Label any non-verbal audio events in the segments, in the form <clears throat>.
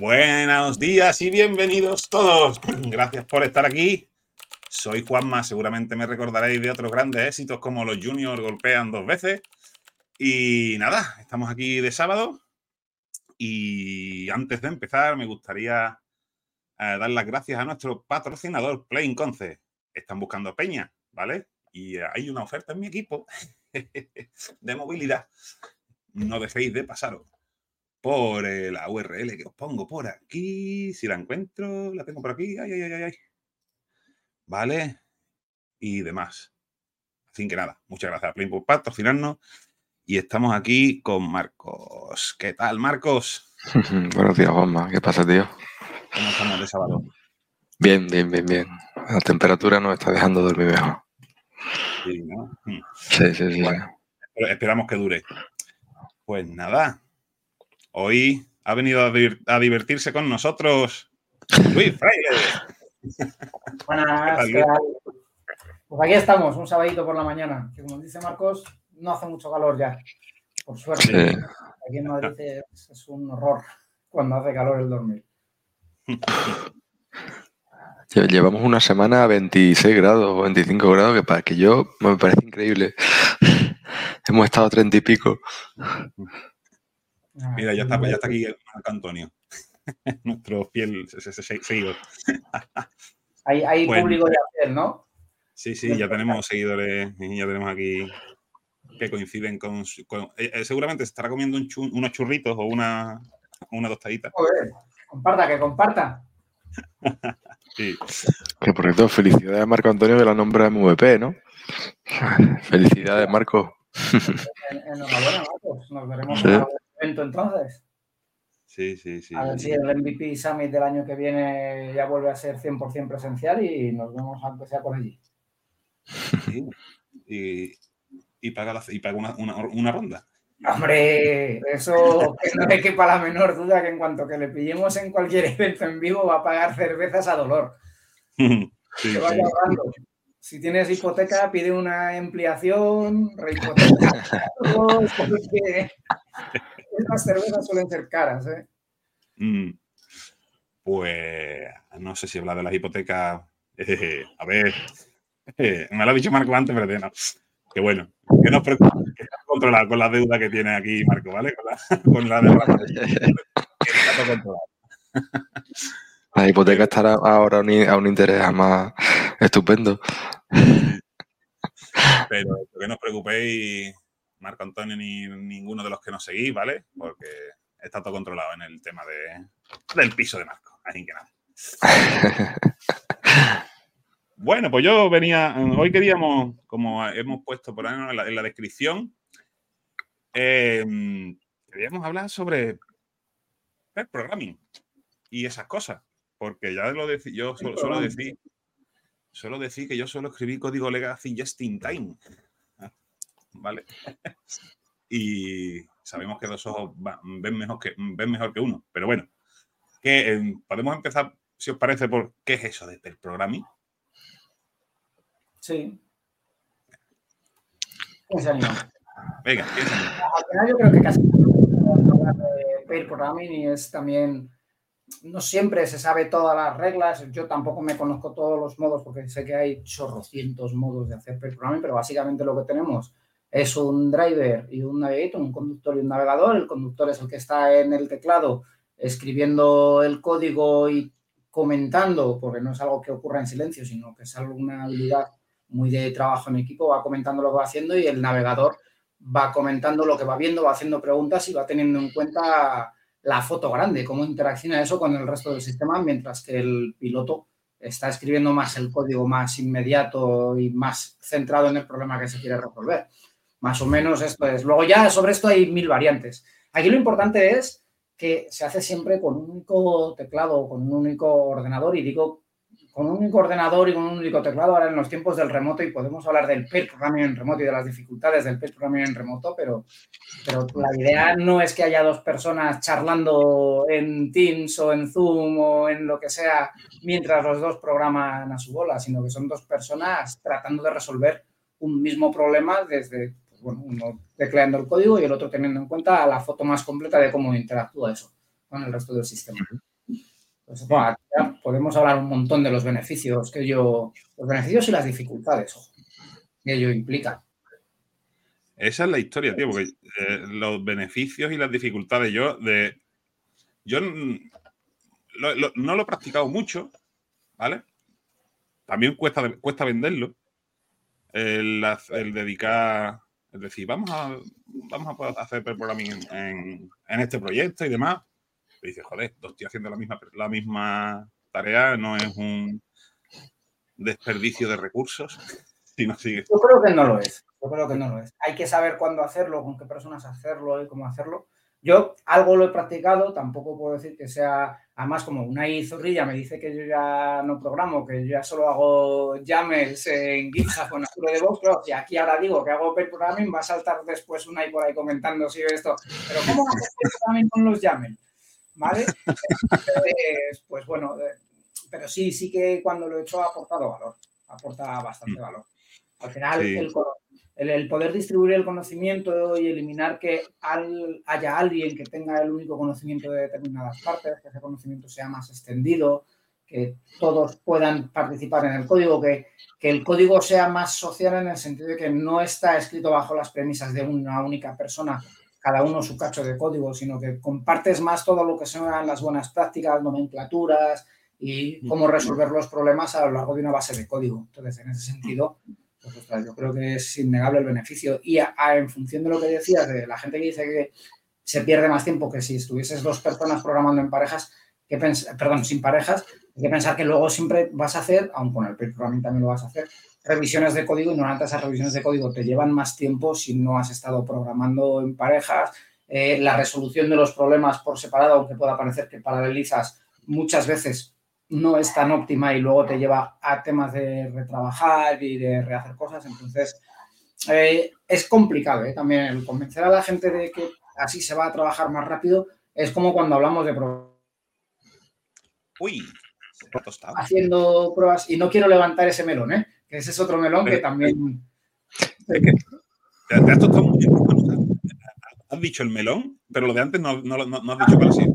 Buenos días y bienvenidos todos. <clears throat> Gracias por estar aquí. Soy Juanma, seguramente me recordaréis de otros grandes éxitos como los Juniors golpean dos veces. Y nada, estamos aquí de sábado. Y antes de empezar, me gustaría eh, dar las gracias a nuestro patrocinador Plain Conce. Están buscando peña, ¿vale? Y hay una oferta en mi equipo <laughs> de movilidad. No dejéis de pasaros por eh, la URL que os pongo por aquí. Si la encuentro, la tengo por aquí. Ay, ay, ay, ay. Vale. Y demás. Así que nada, muchas gracias a Plain por patrocinarnos. Y estamos aquí con Marcos. ¿Qué tal, Marcos? <laughs> Buenos días, Juanma. ¿Qué pasa, tío? ¿Cómo estamos de sábado? Bien, bien, bien, bien. La temperatura nos está dejando dormir mejor. Sí, ¿no? Mm. Sí, sí, sí. Bueno, esperamos que dure. Pues nada, hoy ha venido a, divertirse con nosotros Luis Fraile. <laughs> Buenas. Pues aquí estamos, un sabadito por la mañana, que como dice Marcos, no hace mucho calor ya, por suerte. Sí. Aquí en Madrid es, es un horror cuando hace calor el dormir. <laughs> Lle- Llevamos una semana a 26 grados o 25 grados, que para que yo me parece increíble. <laughs> Hemos estado a 30 y pico. Ah, Mira, ya está, ya está aquí Marco Antonio, <laughs> nuestro fiel se- se- se- seguidor. <laughs> Hay, hay Bueno. público ya fiel, ¿no? Sí, sí, ya tenemos seguidores y ya tenemos aquí que coinciden con... su- con- eh, eh, seguramente se estará comiendo un unos churritos o una, una tostadita. Joder, comparta, que comparta. <laughs> Sí. Que por cierto, felicidades a Marco Antonio que la nombra MVP, ¿no? Felicidades, Marco. En- Enhorabuena, Marcos. Nos veremos Sí. Evento entonces. Sí, sí, sí. A ver si el MVP Summit del año que viene ya vuelve a ser 100% presencial y nos vemos aunque sea por allí. Sí. Y, y paga, la- y paga una, una- una ronda. Hombre, eso que no le quepa la menor duda que en cuanto que le pillemos en cualquier evento en vivo va a pagar cervezas a dolor. <laughs> Sí, sí. Si tienes hipoteca, pide una ampliación, rehipoteca. <laughs> Estas cervezas suelen ser caras, ¿eh? Mm. Pues no sé si habla de las hipotecas. eh, a ver, eh, me lo ha dicho Marco antes, pero no. Que bueno, que no os preocupéis, que está controlado con la deuda que tiene aquí Marco, ¿vale? Con la, <laughs> con la deuda. Que está todo controlado. <laughs> La hipoteca estará ahora a un, a un interés más estupendo. Pero que no os preocupéis, Marco Antonio, ni ninguno de los que nos seguís, ¿vale? Porque está todo controlado en el tema de, del piso de Marco. Así que nada. <laughs> Bueno, pues yo venía, hoy queríamos, como hemos puesto por ahí en la, en la descripción, eh, queríamos hablar sobre pair programming y esas cosas, porque ya lo decí, yo suelo, suelo decir, suelo decir que yo suelo escribir código legacy just in time, ¿vale? y sabemos que dos ojos ven mejor que, ven mejor que uno, pero bueno, que eh, podemos empezar, si os parece, por qué es eso de pair programming. Sí. ¿Quién se anima? Venga, ¿quién se anima? Al final yo creo que casi pair programming y es también no siempre se sabe todas las reglas. Yo tampoco me conozco todos los modos porque sé que hay chorrocientos modos de hacer pair programming, pero básicamente lo que tenemos es un driver y un navigator, un conductor y un navegador. El conductor es el que está en el teclado escribiendo el código y comentando, porque no es algo que ocurra en silencio, sino que es algo, una habilidad muy de trabajo en equipo, va comentando lo que va haciendo y el navegador va comentando lo que va viendo, va haciendo preguntas y va teniendo en cuenta la foto grande, cómo interacciona eso con el resto del sistema, mientras que el piloto está escribiendo más el código más inmediato y más centrado en el problema que se quiere resolver. Más o menos esto es. Luego ya sobre esto hay mil variantes. Aquí lo importante es que se hace siempre con un único teclado, con un único ordenador y digo con un único ordenador y con un único teclado ahora en los tiempos del remoto y podemos hablar del pair programming en remoto y de las dificultades del pair programming en remoto, pero, pero la idea no es que haya dos personas charlando en Teams o en Zoom o en lo que sea mientras los dos programan a su bola, sino que son dos personas tratando de resolver un mismo problema desde, bueno, uno tecleando el código y el otro teniendo en cuenta la foto más completa de cómo interactúa eso con el resto del sistema. Pues, podemos hablar un montón de los beneficios que ello, los beneficios y las dificultades que ello implica. Esa es la historia, tío, porque eh, los beneficios y las dificultades, yo de. Yo no lo he practicado mucho, ¿vale? También cuesta, cuesta venderlo. El, dedicar. Es decir, vamos a, vamos a hacer programming en, en, este proyecto y demás. Y dices, joder, estoy haciendo la misma, la misma tarea, no es un desperdicio de recursos. <laughs> Si no sigue. Yo creo que no lo es. Yo creo que no lo es. Hay que saber cuándo hacerlo, con qué personas hacerlo y cómo hacerlo. Yo algo lo he practicado, tampoco puedo decir que sea, además como una Zorrilla me dice que yo ya no programo, que yo ya solo hago YAMLs en GitHub con Azure DevOps, pero si aquí ahora digo que hago pair programming, va a saltar después una y por ahí comentando si esto, pero ¿cómo haces pair programming con los YAML? ¿Vale? pues bueno, eh, pero sí, sí que cuando lo he hecho ha aportado valor, aporta bastante mm. valor. Al final, el, el, poder distribuir el conocimiento y eliminar que haya alguien que tenga el único conocimiento de determinadas partes, que ese conocimiento sea más extendido, que todos puedan participar en el código, que, que el código sea más social en el sentido de que no está escrito bajo las premisas de una única persona, cada uno su cacho de código, sino que compartes más todo lo que son las buenas prácticas, nomenclaturas y cómo resolver los problemas a lo largo de una base de código. Entonces, en ese sentido, pues, yo creo que es innegable el beneficio. Y en función de lo que decías, de la gente que dice que se pierde más tiempo que si estuvieses dos personas programando en parejas, que perdón, sin parejas, hay que pensar que luego siempre vas a hacer, aun con el programming también lo vas a hacer, revisiones de código y normalmente esas revisiones de código te llevan más tiempo si no has estado programando en parejas. Eh, la resolución de los problemas por separado, aunque pueda parecer que paralelizas, muchas veces no es tan óptima y luego te lleva a temas de retrabajar y de rehacer cosas. Entonces, eh, es complicado ¿eh? también el convencer a la gente de que así se va a trabajar más rápido. Es como cuando hablamos de Uy, haciendo pruebas y no quiero levantar ese melón, ¿eh? que ese es otro melón que también... has dicho el melón, pero lo de antes no, no, no, has dicho cuál sí.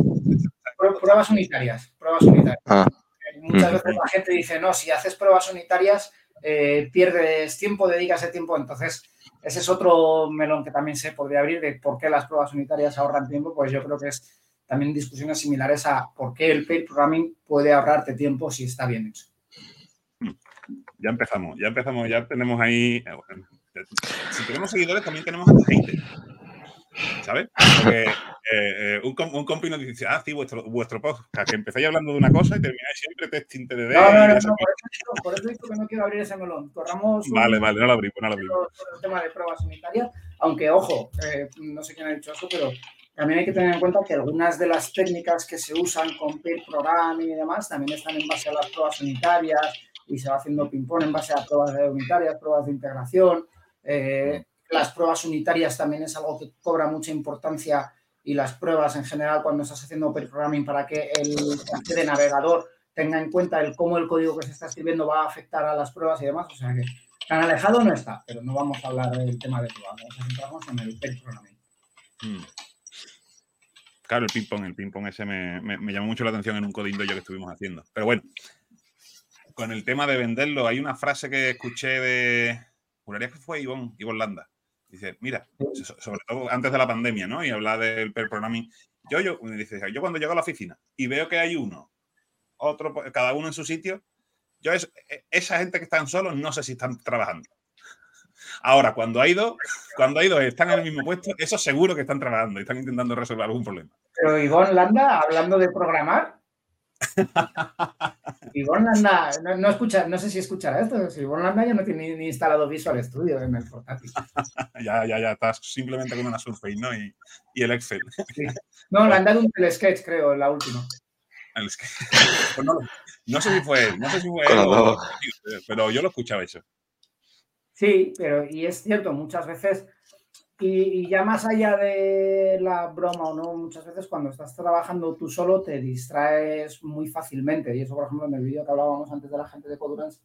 Pruebas unitarias, pruebas unitarias. Ah. Muchas veces la gente dice, no, si haces pruebas unitarias, eh, pierdes tiempo, dedicas ese tiempo. Entonces, ese es otro melón que también se podría abrir de por qué las pruebas unitarias ahorran tiempo. Pues yo creo que es también discusiones similares a por qué el paid programming puede ahorrarte tiempo si está bien hecho. Ya empezamos, ya empezamos, ya tenemos ahí. Eh, si tenemos seguidores, también tenemos a gente. ¿Sabes? Porque eh, eh, un, un compi nos dice, ah, sí, vuestro, vuestro podcast, que empezáis hablando de una cosa y termináis siempre testing TDD. No, no, no, no por, eso, por eso digo que no quiero abrir ese melón. Corramos. Vale, vale, no lo abrimos, no lo abrimos. el tema de pruebas sanitarias, aunque, ojo, eh, no sé quién ha dicho eso, pero también hay que tener en cuenta que algunas de las técnicas que se usan con peer programming y demás también están en base a las pruebas unitarias y se va haciendo ping-pong en base a pruebas unitarias, pruebas de integración. Eh, las pruebas unitarias también es algo que cobra mucha importancia y las pruebas en general cuando estás haciendo programming para que el navegador tenga en cuenta el cómo el código que se está escribiendo va a afectar a las pruebas y demás. O sea que tan alejado no está, pero no vamos a hablar del tema de pruebas, vamos a centrarnos en el pair programming. Hmm. Claro, el ping-pong, el ping-pong ese me, me, llamó mucho la atención en un codindo yo que estuvimos haciendo. Pero bueno, con el tema de venderlo, hay una frase que escuché de. Juraría que fue Ivonne, Ivonne Landa, Dice, mira, sobre todo antes de la pandemia, ¿no? Y habla del pair programming. Yo, yo, dice, yo cuando llego a la oficina y veo que hay uno, otro, cada uno en su sitio, yo es, e, esa gente que están solos no sé si están trabajando. Ahora, cuando hay dos, cuando hay dos están en el mismo puesto, eso seguro que están trabajando y están intentando resolver algún problema. Pero Ivonne Landa, hablando de programar, Ivonne Landa, no, escucha, no sé si escuchará esto. Si Ivonne Landa ya no tiene ni instalado Visual Studio en el portátil. <laughs> ya, ya, ya, estás simplemente con una Surface, ¿no? Y, el Excel. No, le han dado un telesketch, creo, la última. <laughs> Pues no, sé si fue él, no sé si fue él, pero yo lo escuchaba eso. Sí, pero y es cierto, muchas veces y, ya más allá de la broma o no, muchas veces cuando estás trabajando tú solo te distraes muy fácilmente. Y eso, por ejemplo, en el vídeo que hablábamos antes de la gente de Codurance,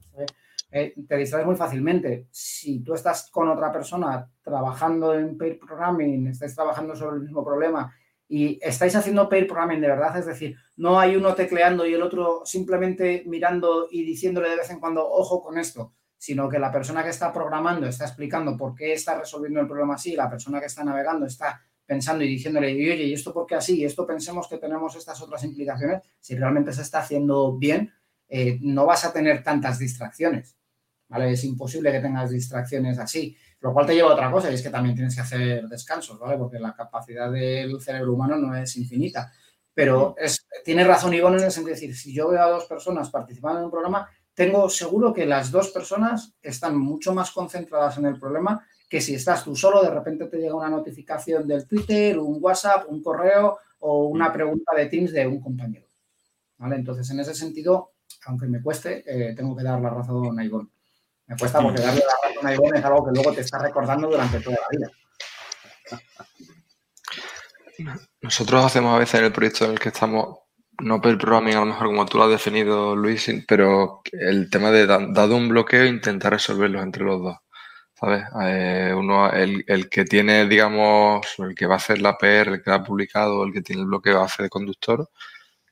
eh, te distraes muy fácilmente. Si tú estás con otra persona trabajando en pair programming, estáis trabajando sobre el mismo problema y estáis haciendo pair programming de verdad, es decir, no hay uno tecleando y el otro simplemente mirando y diciéndole de vez en cuando, ojo con esto, sino que la persona que está programando está explicando por qué está resolviendo el problema así, la persona que está navegando está pensando y diciéndole, oye, ¿y esto por qué así? ¿Y esto pensemos que tenemos estas otras implicaciones? Si realmente se está haciendo bien, eh, no vas a tener tantas distracciones. ¿vale? Es imposible que tengas distracciones así, lo cual te lleva a otra cosa, y es que también tienes que hacer descansos, ¿vale? Porque la capacidad del cerebro humano no es infinita. Pero es, tiene razón Ivonne en el sentido de decir, si yo veo a dos personas participando en un programa, tengo seguro que las dos personas están mucho más concentradas en el problema que si estás tú solo, de repente te llega una notificación del Twitter, un WhatsApp, un correo o una pregunta de Teams de un compañero. ¿Vale? Entonces, en ese sentido, aunque me cueste, eh, tengo que dar la razón a Ivonne. Me cuesta porque darle la razón a Ivonne es algo que luego te está recordando durante toda la vida. Nosotros hacemos a veces en el proyecto en el que estamos, no el programming a lo mejor como tú lo has definido, Luis, pero el tema de dado un bloqueo, intentar resolverlo entre los dos. ¿Sabes? Eh, uno, el, el, que tiene, digamos, el que va a hacer la PR, el que ha publicado, el que tiene el bloqueo hace de conductor,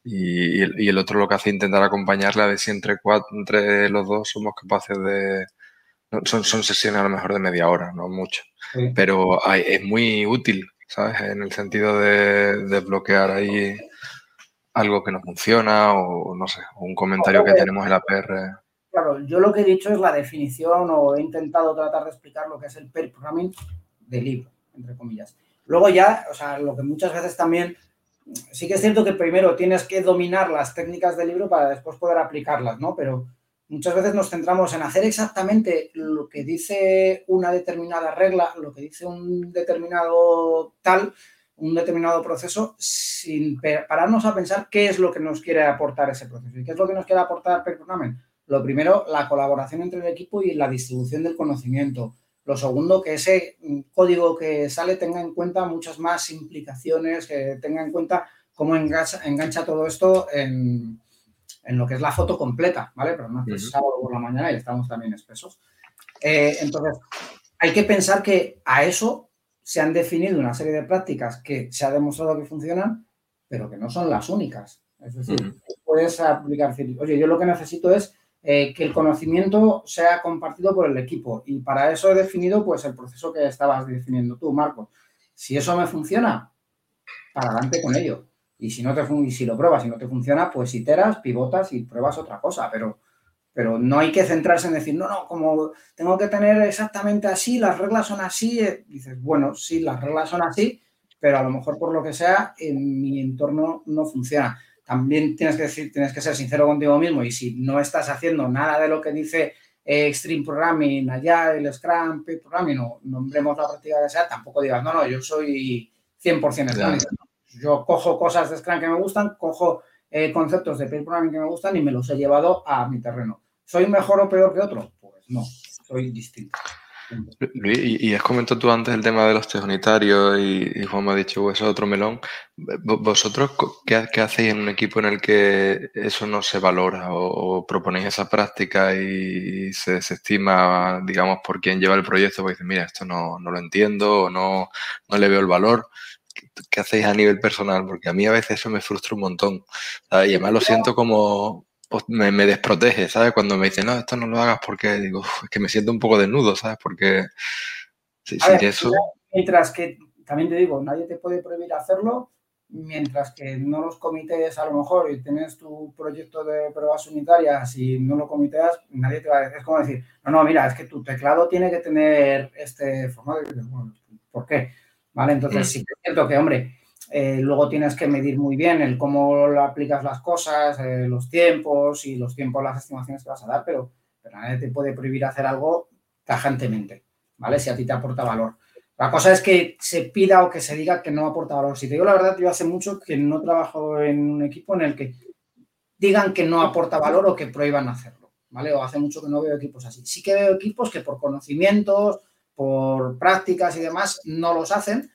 y, el, otro lo que hace es intentar acompañarle a ver si entre, cuatro, entre los dos somos capaces de... Son, son sesiones a lo mejor de media hora, no mucho. Pero es muy útil, ¿sabes? En el sentido de desbloquear ahí algo que no funciona o no sé, un comentario que tenemos en la PR. Claro, yo lo que he dicho es la definición o he intentado tratar de explicar lo que es el pair programming de libro, entre comillas. Luego ya, o sea, lo que muchas veces también sí que es cierto que primero tienes que dominar las técnicas del libro para después poder aplicarlas, ¿no? Pero muchas veces nos centramos en hacer exactamente lo que dice una determinada regla, lo que dice un determinado tal, un determinado proceso, sin pararnos a pensar qué es lo que nos quiere aportar ese proceso. ¿Y qué es lo que nos quiere aportar Perprogramming? Lo primero, la colaboración entre el equipo y la distribución del conocimiento lo segundo, que ese código que sale tenga en cuenta muchas más implicaciones, que tenga en cuenta cómo engancha, todo esto en, lo que es la foto completa, ¿vale? Pero no es sábado por la mañana y estamos también espesos. Eh, entonces, hay que pensar que a eso se han definido una serie de prácticas que se ha demostrado que funcionan, pero que no son las únicas. Es decir, puedes aplicar, oye, yo lo que necesito es eh, que el conocimiento sea compartido por el equipo. Y para eso he definido pues el proceso que estabas definiendo tú, Marco. Si eso me funciona, para adelante con ello. Y si no te y si lo pruebas y no te funciona, pues iteras, pivotas y pruebas otra cosa. Pero, pero no hay que centrarse en decir, no, no, como tengo que tener exactamente así, las reglas son así. Eh, dices, bueno, sí, las reglas son así, pero a lo mejor por lo que sea, en mi entorno no funciona también tienes que decir, tienes que ser sincero contigo mismo y si no estás haciendo nada de lo que dice eh, Extreme Programming, allá el Scrum, Programming o nombremos la práctica que sea, tampoco digas, no, no, yo soy 100% Scrum. Yo cojo cosas de Scrum que me gustan, cojo eh, conceptos de Pair Programming que me gustan y me los he llevado a mi terreno. ¿Soy mejor o peor que otro? Pues no, soy distinto. Luis, y, has comentado tú antes el tema de los test unitarios y, Juan me ha dicho, eso es otro melón. ¿Vosotros qué, hacéis en un equipo en el que eso no se valora o, proponéis esa práctica y se desestima, digamos, por quien lleva el proyecto? Porque dice, mira, esto no, lo entiendo o no, no le veo el valor. ¿Qué, hacéis a nivel personal? Porque a mí a veces eso me frustra un montón. Y además lo siento como, pues, me, desprotege, ¿sabes? Cuando me dicen, no, esto no lo hagas porque digo, es que me siento un poco desnudo, ¿sabes? Porque sí, eso... Mientras que, también te digo, nadie te puede prohibir hacerlo, mientras que no los comités a lo mejor y tienes tu proyecto de pruebas unitarias y no lo comiteas, nadie te va a decir, es como decir, no, no, mira, es que tu teclado tiene que tener este formato. ¿Por qué? ¿Vale? Entonces, mm. sí que es cierto que, hombre, eh, luego tienes que medir muy bien el cómo aplicas las cosas, eh, los tiempos y los tiempos, las estimaciones que vas a dar, pero, nadie te puede prohibir hacer algo tajantemente, ¿vale? Si a ti te aporta valor. La cosa es que se pida o que se diga que no aporta valor. Si te digo la verdad, yo hace mucho que no trabajo en un equipo en el que digan que no aporta valor o que prohíban hacerlo, ¿vale? O hace mucho que no veo equipos así. Sí que veo equipos que por conocimientos, por prácticas y demás, no los hacen,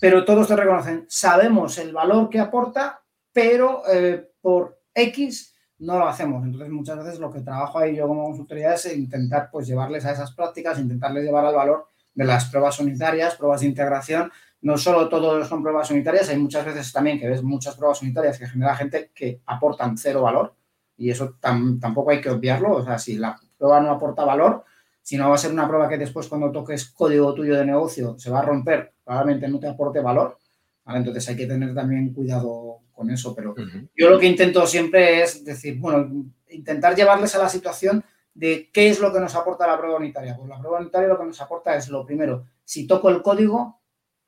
pero todos te reconocen, sabemos el valor que aporta, pero eh, por X no lo hacemos. Entonces, muchas veces lo que trabajo ahí yo como consultoría es intentar pues llevarles a esas prácticas, intentarles llevar al valor de las pruebas unitarias, pruebas de integración, no solo todos son pruebas unitarias, hay muchas veces también que ves muchas pruebas unitarias que genera gente que aportan cero valor y eso tampoco hay que obviarlo. O sea, si la prueba no aporta valor, si no va a ser una prueba que después cuando toques código tuyo de negocio se va a romper, probablemente no te aporte valor. Entonces hay que tener también cuidado con eso. Pero yo lo que intento siempre es decir, bueno, intentar llevarles a la situación de qué es lo que nos aporta la prueba unitaria. Pues la prueba unitaria lo que nos aporta es lo primero, si toco el código,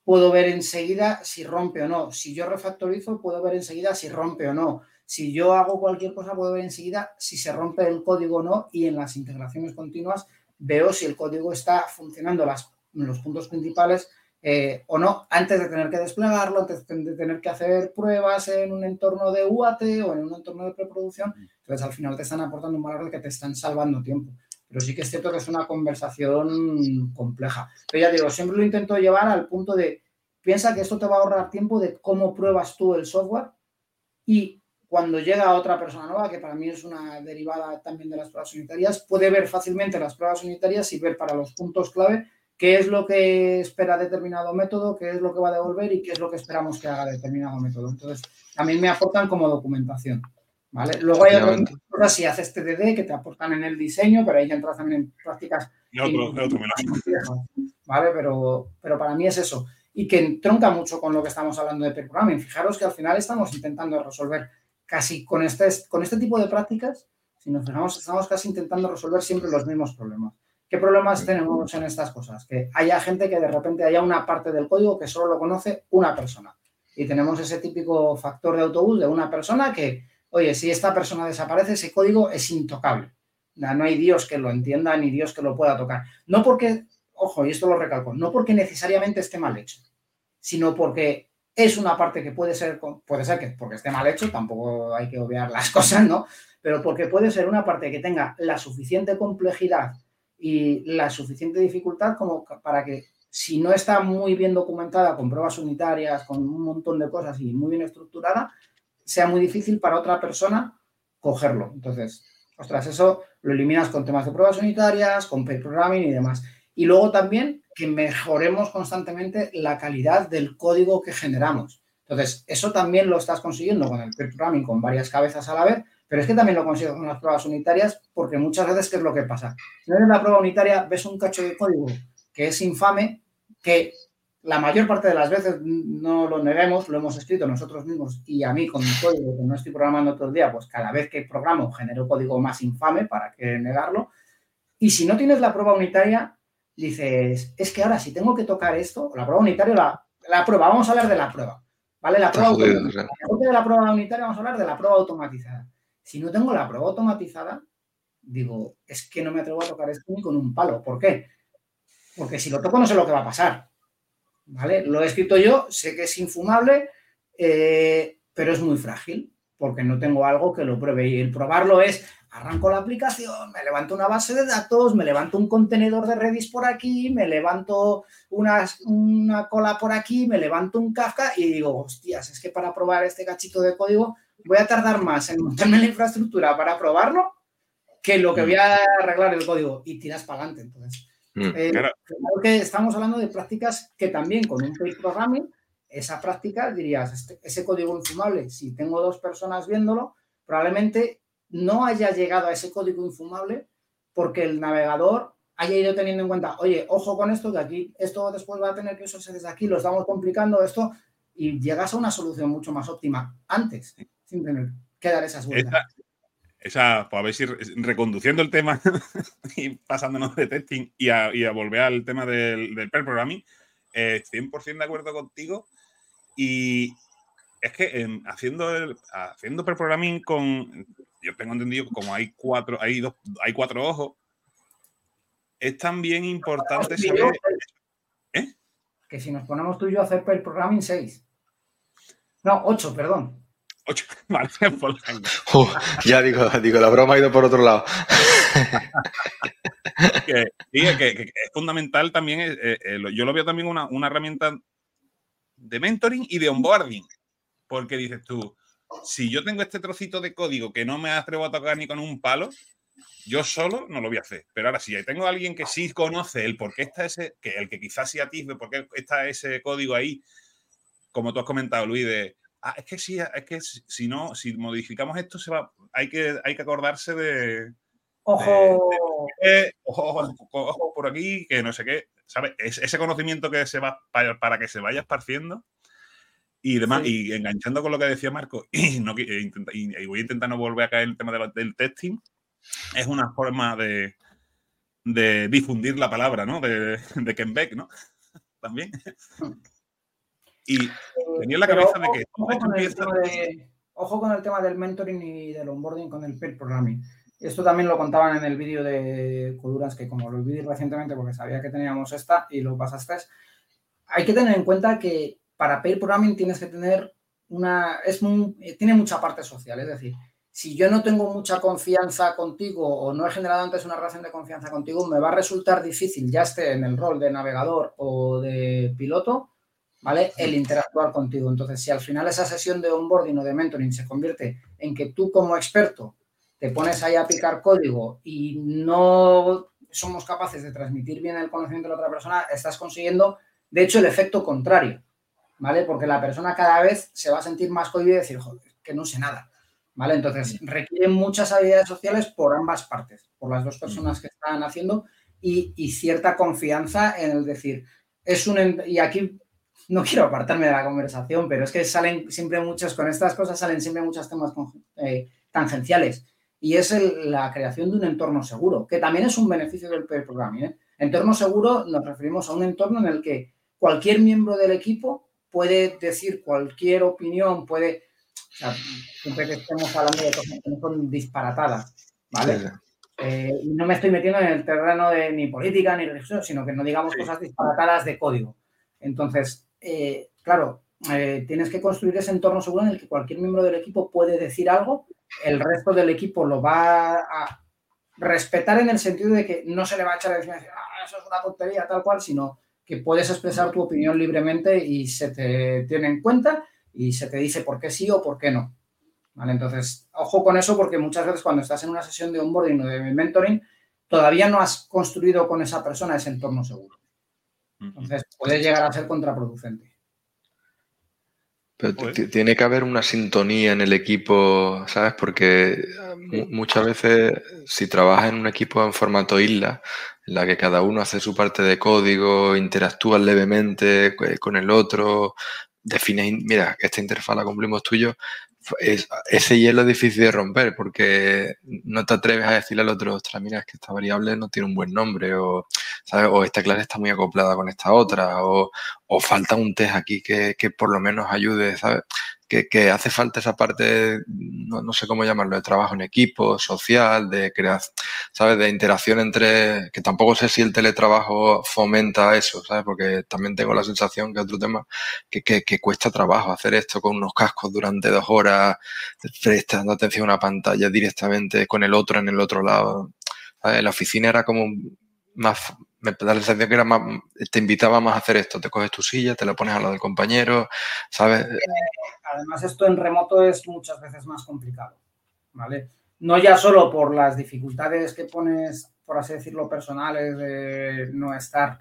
puedo ver enseguida si rompe o no. Si yo refactorizo, puedo ver enseguida si rompe o no. Si yo hago cualquier cosa, puedo ver enseguida si se rompe el código o no y en las integraciones continuas veo si el código está funcionando las, los puntos principales eh, o no, antes de tener que desplegarlo, antes de tener que hacer pruebas en un entorno de UAT o en un entorno de preproducción. Entonces, al final te están aportando un valor de que te están salvando tiempo. Pero sí que es cierto que es una conversación compleja. Pero ya digo, siempre lo intento llevar al punto de, piensa que esto te va a ahorrar tiempo de cómo pruebas tú el software y cuando llega otra persona nueva, que para mí es una derivada también de las pruebas unitarias, puede ver fácilmente las pruebas unitarias y ver para los puntos clave qué es lo que espera determinado método, qué es lo que va a devolver y qué es lo que esperamos que haga determinado método. Entonces, también me aportan como documentación. ¿vale? Luego hay otras cosas si haces TDD que te aportan en el diseño, pero ahí ya entras también en prácticas. <laughs> ¿Vale? Pero, pero para mí es eso. Y que tronca mucho con lo que estamos hablando de programming. Fijaros que al final estamos intentando resolver casi con este, con este tipo de prácticas, si nos fijamos, estamos casi intentando resolver siempre los mismos problemas. ¿Qué problemas tenemos en estas cosas? Que haya gente que de repente haya una parte del código que solo lo conoce una persona. Y tenemos ese típico factor de autobús de una persona que, oye, si esta persona desaparece, ese código es intocable. No hay Dios que lo entienda ni Dios que lo pueda tocar. No porque, ojo, y esto lo recalco, no porque necesariamente esté mal hecho, sino porque es una parte que puede ser, puede ser que porque esté mal hecho, tampoco hay que obviar las <laughs> cosas, ¿no? Pero porque puede ser una parte que tenga la suficiente complejidad y la suficiente dificultad como para que si no está muy bien documentada con pruebas unitarias, con un montón de cosas y muy bien estructurada, sea muy difícil para otra persona cogerlo. Entonces, ostras, eso lo eliminas con temas de pruebas unitarias, con pair programming y demás. Y luego también que mejoremos constantemente la calidad del código que generamos. Entonces, eso también lo estás consiguiendo con el programming con varias cabezas a la vez, pero es que también lo consigues con las pruebas unitarias porque muchas veces, ¿qué es lo que pasa? Si no eres la prueba unitaria, ves un cacho de código que es infame, que la mayor parte de las veces no lo neguemos, lo hemos escrito nosotros mismos y a mí con mi código que no estoy programando todo el día, pues cada vez que programo genero código más infame, ¿para qué negarlo? Y si no tienes la prueba unitaria, dices, es que ahora si tengo que tocar esto, la prueba unitaria, la, la prueba, vamos a hablar de la prueba, ¿vale? La prueba automatizada. de la prueba unitaria vamos a hablar de la prueba automatizada. Si no tengo la prueba automatizada, digo, es que no me atrevo a tocar esto ni con un palo. ¿Por qué? Porque si lo toco no sé lo que va a pasar. ¿Vale? Lo he escrito yo, sé que es infumable, eh, pero es muy frágil porque no tengo algo que lo pruebe. Y el probarlo es, arranco la aplicación, me levanto una base de datos, me levanto un contenedor de Redis por aquí, me levanto una, una cola por aquí, me levanto un Kafka y digo, hostias, es que para probar este cachito de código voy a tardar más en montarme la infraestructura para probarlo que lo que voy a arreglar el código y tiras para adelante. Entonces, mm, eh, que estamos hablando de prácticas que también con un paid programming, esa práctica dirías, este, ese código infumable, si tengo dos personas viéndolo, probablemente no haya llegado a ese código infumable porque el navegador haya ido teniendo en cuenta, oye, ojo con esto, que aquí esto después va a tener que usarse desde aquí, lo estamos complicando esto, y llegas a una solución mucho más óptima antes sin tener que dar esas vueltas. Esa, pues a ver si reconduciendo el tema <laughs> y pasándonos de testing y a, volver al tema del, del pair programming, 100% eh, de acuerdo contigo. Y es que haciendo, el, haciendo pair programming con, yo tengo entendido que como hay cuatro, hay dos, hay cuatro ojos, es también importante saber. ¿Eh? Que si nos ponemos tú y yo a hacer pair programming, 6. No, 8, perdón. <laughs> ya digo, digo, la broma ha ido por otro lado. que, es fundamental también, eh, eh, yo lo veo también una, una herramienta de mentoring y de onboarding. Porque dices tú, si yo tengo este trocito de código que no me atrevo a tocar ni con un palo, yo solo no lo voy a hacer. Pero ahora, si tengo a alguien que sí conoce el por qué está ese, que el que quizás sí atisbe por qué está ese código ahí, como tú has comentado, Luis, de ah, es que sí, es que si no, si modificamos esto, se va, hay que, hay que acordarse de. Ojo. ojo, ojo, por aquí, que no sé qué. ¿Sabes? ese conocimiento que se va para, que se vaya esparciendo y demás, y enganchando con lo que decía Marco, <clears throat> y, no, y, voy a intentar no volver a caer en el tema del testing, es una forma de, de difundir la palabra, ¿no? De, de Ken Beck, ¿no? <laughs> También. Y tenía la cabeza de que ojo, con el tema del mentoring y del onboarding con el pair programming. Esto también lo contaban en el vídeo de Coduras, que como lo vi recientemente porque sabía que teníamos esta y lo pasaste, hay que tener en cuenta que para pair programming tienes que tener una, es tiene mucha parte social, es decir, si yo no tengo mucha confianza contigo o no he generado antes una relación de confianza contigo, me va a resultar difícil, ya esté en el rol de navegador o de piloto, ¿vale? El interactuar contigo. Entonces, si al final esa sesión de onboarding o de mentoring se convierte en que tú como experto te pones ahí a picar código y no somos capaces de transmitir bien el conocimiento de la otra persona, estás consiguiendo, de hecho, el efecto contrario, ¿vale? Porque la persona cada vez se va a sentir más cohibida y decir, joder, que no sé nada, ¿vale? Entonces, requieren muchas habilidades sociales por ambas partes, por las dos personas que están haciendo y, y cierta confianza en el decir, es un... Y aquí no quiero apartarme de la conversación, pero es que salen siempre muchos, con estas cosas salen siempre muchos temas eh, tangenciales. Y es la creación de un entorno seguro, que también es un beneficio del programming. ¿eh? Entorno seguro nos referimos a un entorno en el que cualquier miembro del equipo puede decir cualquier opinión, puede, siempre que estemos hablando de cosas que no son disparatadas, ¿vale? Eh, no me estoy metiendo en el terreno de ni política ni religión, sino que no digamos cosas disparatadas de código. Entonces, eh, claro, eh, tienes que construir ese entorno seguro en el que cualquier miembro del equipo puede decir algo, el resto del equipo lo va a respetar en el sentido de que no se le va a echar a decir, ah, eso es una tontería, tal cual, sino que puedes expresar tu opinión libremente y se te tiene en cuenta y se te dice por qué sí o por qué no. ¿Vale? Entonces, ojo con eso porque muchas veces cuando estás en una sesión de onboarding o de mentoring, todavía no has construido con esa persona ese entorno seguro. Entonces puede llegar a ser contraproducente. Pero tiene que haber una sintonía en el equipo, ¿sabes? Porque muchas veces si trabajas en un equipo en formato isla, en la que cada uno hace su parte de código, interactúa levemente con el otro, define, mira, esta interfaz la cumplimos tuyo, ese hielo es difícil de romper porque no te atreves a decirle al otro, ostras, mira, es que esta variable no tiene un buen nombre o, ¿sabes? o esta clase está muy acoplada con esta otra o, o falta un test aquí que, que, por lo menos ayude, ¿sabes? Que, hace falta esa parte, no, sé cómo llamarlo, de trabajo en equipo, social, de creación, ¿sabes? De interacción entre, que tampoco sé si el teletrabajo fomenta eso, ¿sabes? Porque también tengo la sensación que otro tema, que, que, cuesta trabajo hacer esto con unos cascos durante dos horas, prestando atención a una pantalla directamente con el otro en el otro lado. ¿sabes? La oficina era como más me da la sensación que te invitaba más a hacer esto, te coges tu silla, te la pones al lado del compañero, ¿sabes? Eh, además, esto en remoto es muchas veces más complicado, ¿vale? No ya solo por las dificultades que pones, por así decirlo, personales de no estar,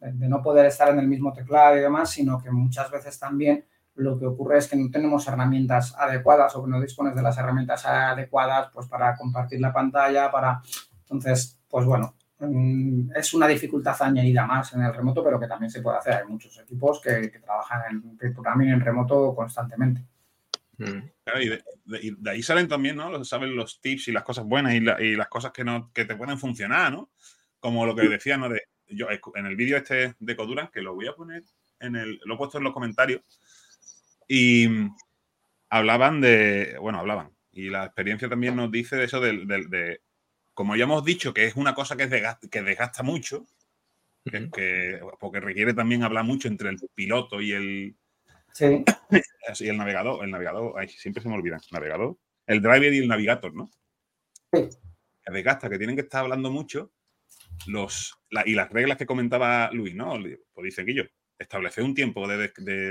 de no poder estar en el mismo teclado y demás, sino que muchas veces también lo que ocurre es que no tenemos herramientas adecuadas o que no dispones de las herramientas adecuadas pues para compartir la pantalla, para... Entonces, pues bueno, es una dificultad añadida más en el remoto, pero que también se puede hacer. Hay muchos equipos que, trabajan en programming en remoto constantemente. Mm. y, de, ahí salen también, ¿no? Saben los tips y las cosas buenas y, las cosas que, no, que te pueden funcionar, ¿no? Como lo que decía, ¿no? De, yo, en el vídeo este de Codura, que lo voy a poner en el, lo he puesto en los comentarios, y hablaban de, bueno, hablaban, y la experiencia también nos dice de eso de, de como ya hemos dicho, que es una cosa que, desgasta, que desgasta mucho, que, porque requiere también hablar mucho entre el piloto y el, sí. <coughs> y el navegador. El navegador, ay, siempre se me olvida, navegador. El driver y el navigator, ¿no? Sí. Que desgasta, que tienen que estar hablando mucho. Los, y las reglas que comentaba Luis, ¿no? Pues dice que yo, establecer un tiempo de,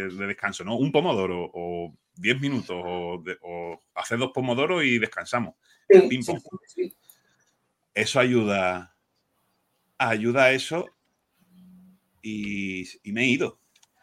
descanso, ¿no? Un pomodoro o 10 minutos o, hacer dos pomodoros y descansamos. Sí, sí, eso ayuda, ayuda a eso y, me he ido,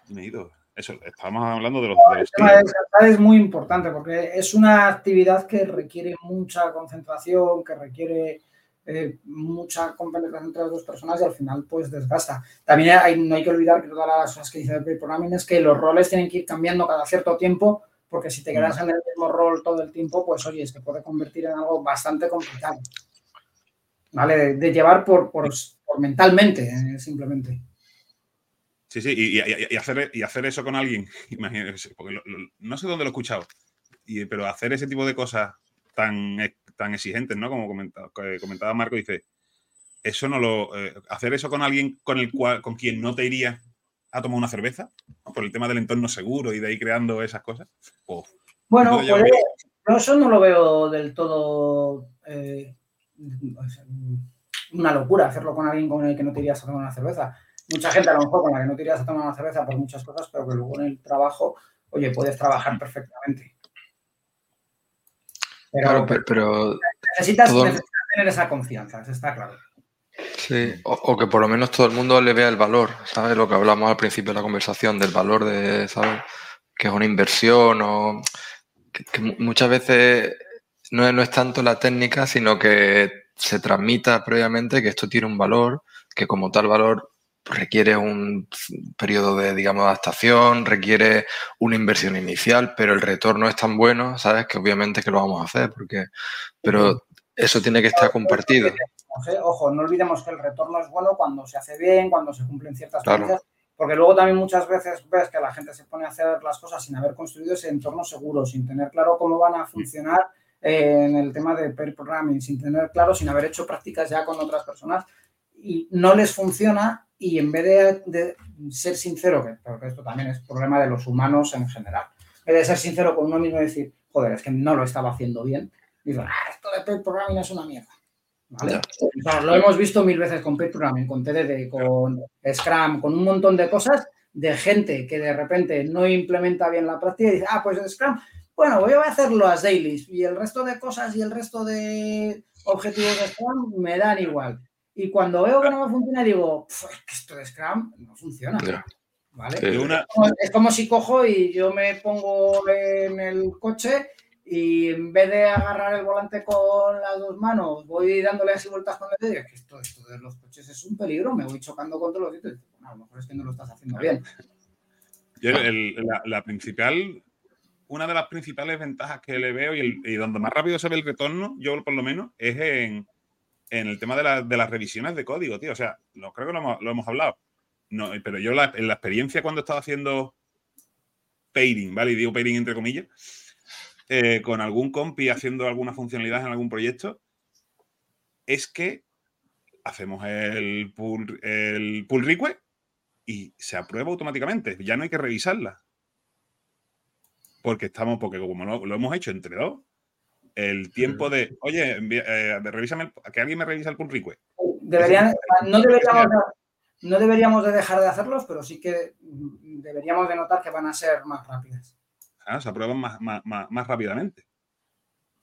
me he ido. Eso, estábamos hablando de los... el tema de es muy importante porque es una actividad que requiere mucha concentración, que requiere eh, mucha compenetración entre las dos personas y al final pues desgasta. También hay, no hay que olvidar que todas las cosas que dice el programming es que los roles tienen que ir cambiando cada cierto tiempo porque si te mm. quedas en el mismo rol todo el tiempo, pues oye, se puede convertir en algo bastante complicado. ¿Vale? De, llevar por, por, mentalmente, eh, simplemente. Sí, sí, y, hacer, y hacer eso con alguien, <laughs> imagínate, porque no sé dónde lo he escuchado, pero hacer ese tipo de cosas tan tan exigentes, ¿no? Como comentaba, comentaba Marco, dice, eso no lo. Eh, hacer eso con alguien con el cual, con quien no te iría a tomar una cerveza, por el tema del entorno seguro y de ahí creando esas cosas. bueno, pues, eso no lo veo del todo eh, una locura hacerlo con alguien con el que no te irías a tomar una cerveza. Mucha gente a lo mejor con la que no te irías a tomar una cerveza por muchas cosas, pero que luego en el trabajo, oye, puedes trabajar perfectamente. Pero, pero, necesitas, tener esa confianza, está claro. Sí, o, que por lo menos todo el mundo le vea el valor, ¿sabes? Lo que hablamos al principio de la conversación, del valor de, ¿sabes? Que es una inversión o que, muchas veces no es, no es tanto la técnica, sino que se transmita previamente que esto tiene un valor, que como tal valor requiere un periodo de, digamos, adaptación, requiere una inversión inicial, pero el retorno es tan bueno, ¿sabes? Que obviamente que lo vamos a hacer, porque, pero eso tiene que estar compartido. Ojo, no olvidemos que el retorno es bueno cuando se hace bien, cuando se cumplen ciertas cosas, porque luego también muchas veces ves que la gente se pone a hacer las cosas sin haber construido ese entorno seguro, sin tener claro cómo van a funcionar eh, en el tema de pair programming, sin tener claro, sin haber hecho prácticas ya con otras personas y no les funciona y en vez de, ser sincero, que porque esto también es problema de los humanos en general, en vez de ser sincero con uno mismo y decir, joder, es que no lo estaba haciendo bien, dicen, ah, esto de pair programming es una mierda. lo hemos visto mil veces con pair programming, con TDD, con Scrum, con un montón de cosas de gente que de repente no implementa bien la práctica y dice, ah, pues Scrum, bueno, voy a hacerlo a dailies y el resto de cosas y el resto de objetivos de Scrum me dan igual. Y cuando veo que no me funciona, digo, es que esto de Scrum no funciona. ¿Vale? Es como si cojo y yo me pongo en el coche y en vez de agarrar el volante con las dos manos, voy dándole así vueltas con el dedo. Es que esto, esto de los coches es un peligro, me voy chocando contra los dientes. a lo mejor es que no lo estás haciendo bien. la, principal, una de las principales ventajas que le veo y, donde más rápido se ve el retorno, yo por lo menos, es en, en el tema de, las revisiones de código, tío. O sea, lo, creo que lo hemos, hablado. No, pero yo en la experiencia cuando estaba haciendo pairing, ¿vale? Y digo pairing entre comillas, eh, con algún compi haciendo alguna funcionalidad en algún proyecto, es que hacemos el pull request y se aprueba automáticamente. Ya no hay que revisarla. Porque estamos, porque como lo hemos hecho entre dos, el tiempo de, oye, eh, revísame, que alguien me revisa el pull request. Deberían, no, deberíamos, no deberíamos de dejar de hacerlos, pero sí que deberíamos de notar que van a ser más rápidas. Ah, se aprueban más, más, más, rápidamente.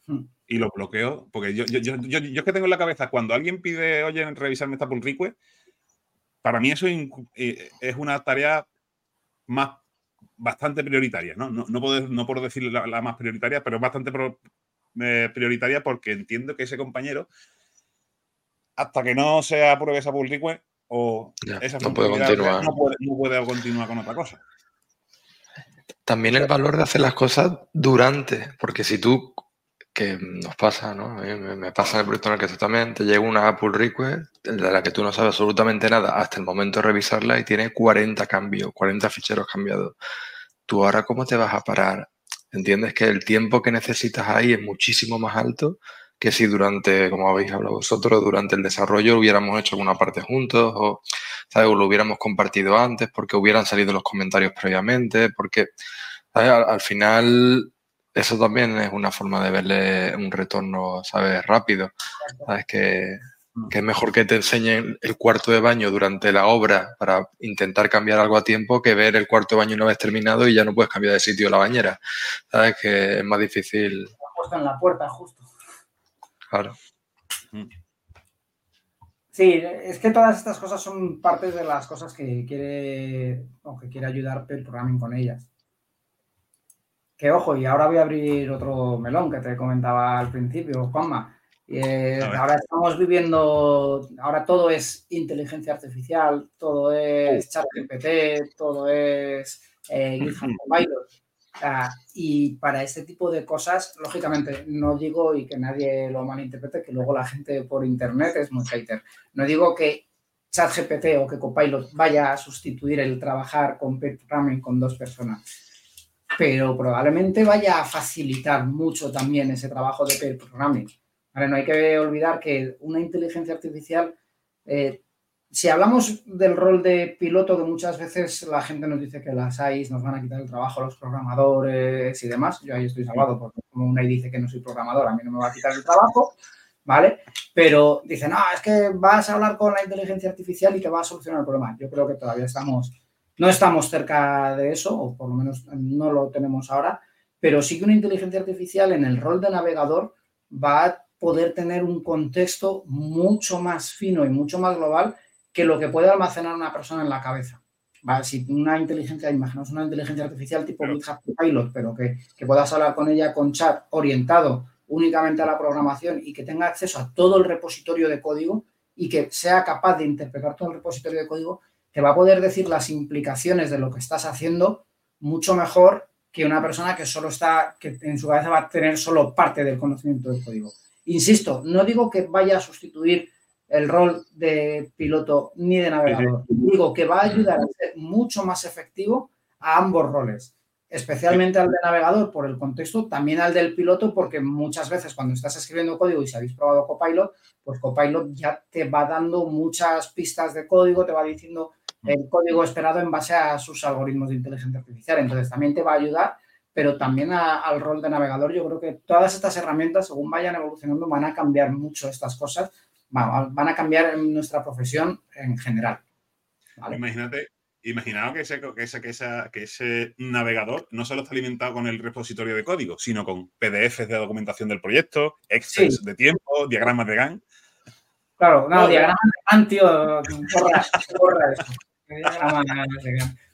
Hmm. Y lo bloqueo, porque yo, yo, yo, yo, es que tengo en la cabeza, cuando alguien pide, oye, revisarme esta pull request, para mí eso eh, es una tarea más bastante prioritaria, ¿no? No, no, puedo, no puedo decir la, más prioritaria, pero bastante prioritaria porque entiendo que ese compañero, hasta que no se apruebe esa pull request o esa no puede, continuar. No, puede, continuar con otra cosa. También el valor de hacer las cosas durante, porque si tú, que nos pasa, ¿no? me, pasa en el proyecto en el que también, te llega una pull request de la que tú no sabes absolutamente nada hasta el momento de revisarla y tiene 40 cambios, 40 ficheros cambiados. ¿Tú ahora cómo te vas a parar entiendes que el tiempo que necesitas ahí es muchísimo más alto que si durante, como habéis hablado vosotros, durante el desarrollo hubiéramos hecho alguna parte juntos o, lo hubiéramos compartido antes porque hubieran salido los comentarios previamente, porque Al, final eso también es una forma de verle un retorno, ¿sabes? Rápido. ¿Sabes? Que, que es mejor que te enseñen el cuarto de baño durante la obra para intentar cambiar algo a tiempo que ver el cuarto de baño una vez terminado y ya no puedes cambiar de sitio la bañera. ¿Sabes? Que es más difícil. puesto en la puerta, justo. Claro. Sí, es que todas estas cosas son partes de las cosas que quiere o que quiere ayudar el programming con ellas. Que ojo, y ahora voy a abrir otro melón que te comentaba al principio, Juanma. Eh, ahora estamos viviendo, ahora todo es inteligencia artificial, todo es chat ChatGPT, todo es eh, GitHub Copilot. Y para este tipo de cosas, lógicamente, no digo y que nadie lo malinterprete, que luego la gente por internet es muy hater. No digo que ChatGPT o que Copilot vaya a sustituir el trabajar con pair programming con dos personas, pero probablemente vaya a facilitar mucho también ese trabajo de pair programming. No hay que olvidar que una inteligencia artificial eh, si hablamos del rol de piloto, que muchas veces la gente nos dice que las AIs nos van a quitar el trabajo a los programadores y demás, yo ahí estoy salvado porque como una AI dice que no soy programador, a mí no me va a quitar el trabajo, ¿vale? Pero dicen, no, es que vas a hablar con la inteligencia artificial y que va a solucionar el problema. Yo creo que todavía estamos, no estamos cerca de eso, o por lo menos no lo tenemos ahora, pero sí que una inteligencia artificial en el rol de navegador va a poder tener un contexto mucho más fino y mucho más global que lo que puede almacenar una persona en la cabeza. Si una inteligencia, imaginaos una inteligencia artificial tipo GitHub Pilot, pero que, que puedas hablar con ella con chat orientado únicamente a la programación y que tenga acceso a todo el repositorio de código y que sea capaz de interpretar todo el repositorio de código, te va a poder decir las implicaciones de lo que estás haciendo mucho mejor que una persona que solo está, que en su cabeza va a tener solo parte del conocimiento del código. Insisto, no digo que vaya a sustituir el rol de piloto ni de navegador. Digo que va a ayudar a ser mucho más efectivo a ambos roles, especialmente al de navegador por el contexto, también al del piloto, porque muchas veces cuando estás escribiendo código y si habéis probado Copilot, pues Copilot ya te va dando muchas pistas de código, te va diciendo el código esperado en base a sus algoritmos de inteligencia artificial. Entonces también te va a ayudar, pero también al rol de navegador. Yo creo que todas estas herramientas, según vayan evolucionando, van a cambiar mucho estas cosas van a cambiar nuestra profesión en general. Imagínate, imaginaos que ese, que, que, ese navegador no solo está alimentado con el repositorio de código, sino con PDFs de documentación del proyecto, Excel de tiempo, diagramas de GAN. Claro, no, diagramas de GAN, tío, <laughs> eso.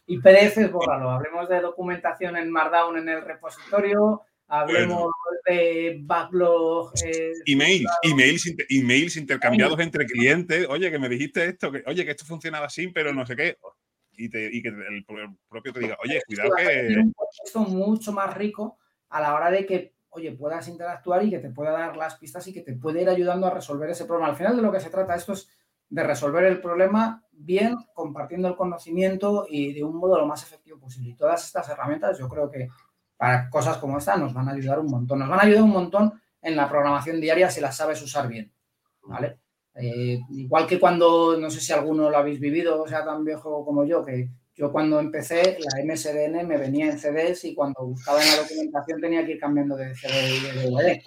Y PDFs, bórralo. Hablemos de documentación en Markdown en el repositorio, hablemos de backlog. Eh, emails, emails, emails intercambiados entre clientes. Oye, que me dijiste esto, que, oye, que esto funcionaba así, pero no sé qué. Y, te, y que el propio te diga, oye, cuidado que. un contexto mucho más rico a la hora de que, oye, puedas interactuar y que te pueda dar las pistas y que te puede ir ayudando a resolver ese problema. Al final de lo que se trata esto es de resolver el problema bien, compartiendo el conocimiento y de un modo lo más efectivo posible. Y todas estas herramientas yo creo que para cosas como esta nos van a ayudar un montón. Nos van a ayudar un montón en la programación diaria si las sabes usar bien, ¿vale? Eh, igual que cuando, no sé si alguno lo habéis vivido, o sea tan viejo como yo, que yo cuando empecé la MSDN me venía en CDs y cuando buscaba en la documentación tenía que ir cambiando de CD y de DVD,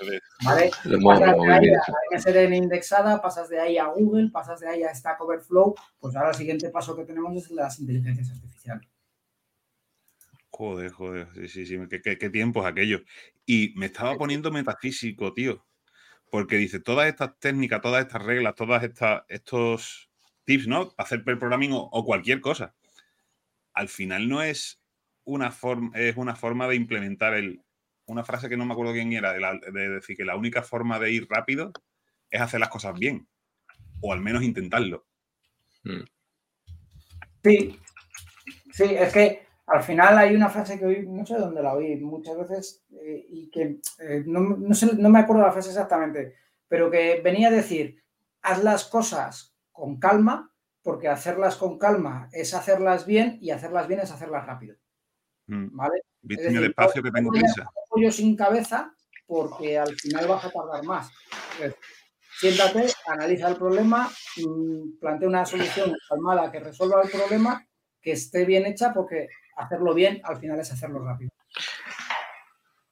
¿vale? Pasas de ahí a la MSDN indexada, pasas de ahí a Google, pasas de ahí a Stack Overflow, pues ahora el siguiente paso que tenemos es las inteligencias artificiales. Joder, joder, sí, sí, sí, qué, qué, tiempos aquellos. Y me estaba poniendo metafísico, tío, porque dice, todas estas técnicas, todas estas reglas, todas estas, estos tips, ¿no? Hacer programming o, o, cualquier cosa. Al final no es una forma, es una forma de implementar el, una frase que no me acuerdo quién era, de, decir que la única forma de ir rápido es hacer las cosas bien, o al menos intentarlo. Mm. Sí, sí, es que al final hay una frase que oí, no sé dónde la oí muchas veces eh, y que eh, no, me acuerdo la frase exactamente, pero que venía a decir, haz las cosas con calma, porque hacerlas con calma es hacerlas bien y hacerlas bien es hacerlas rápido. Mm. ¿Vale? despacio que tengo Pollo sin cabeza porque al final vas a tardar más. siéntate, analiza el problema, mm, plantea una solución calmada que resuelva el problema, que esté bien hecha porque hacerlo bien, al final es hacerlo rápido.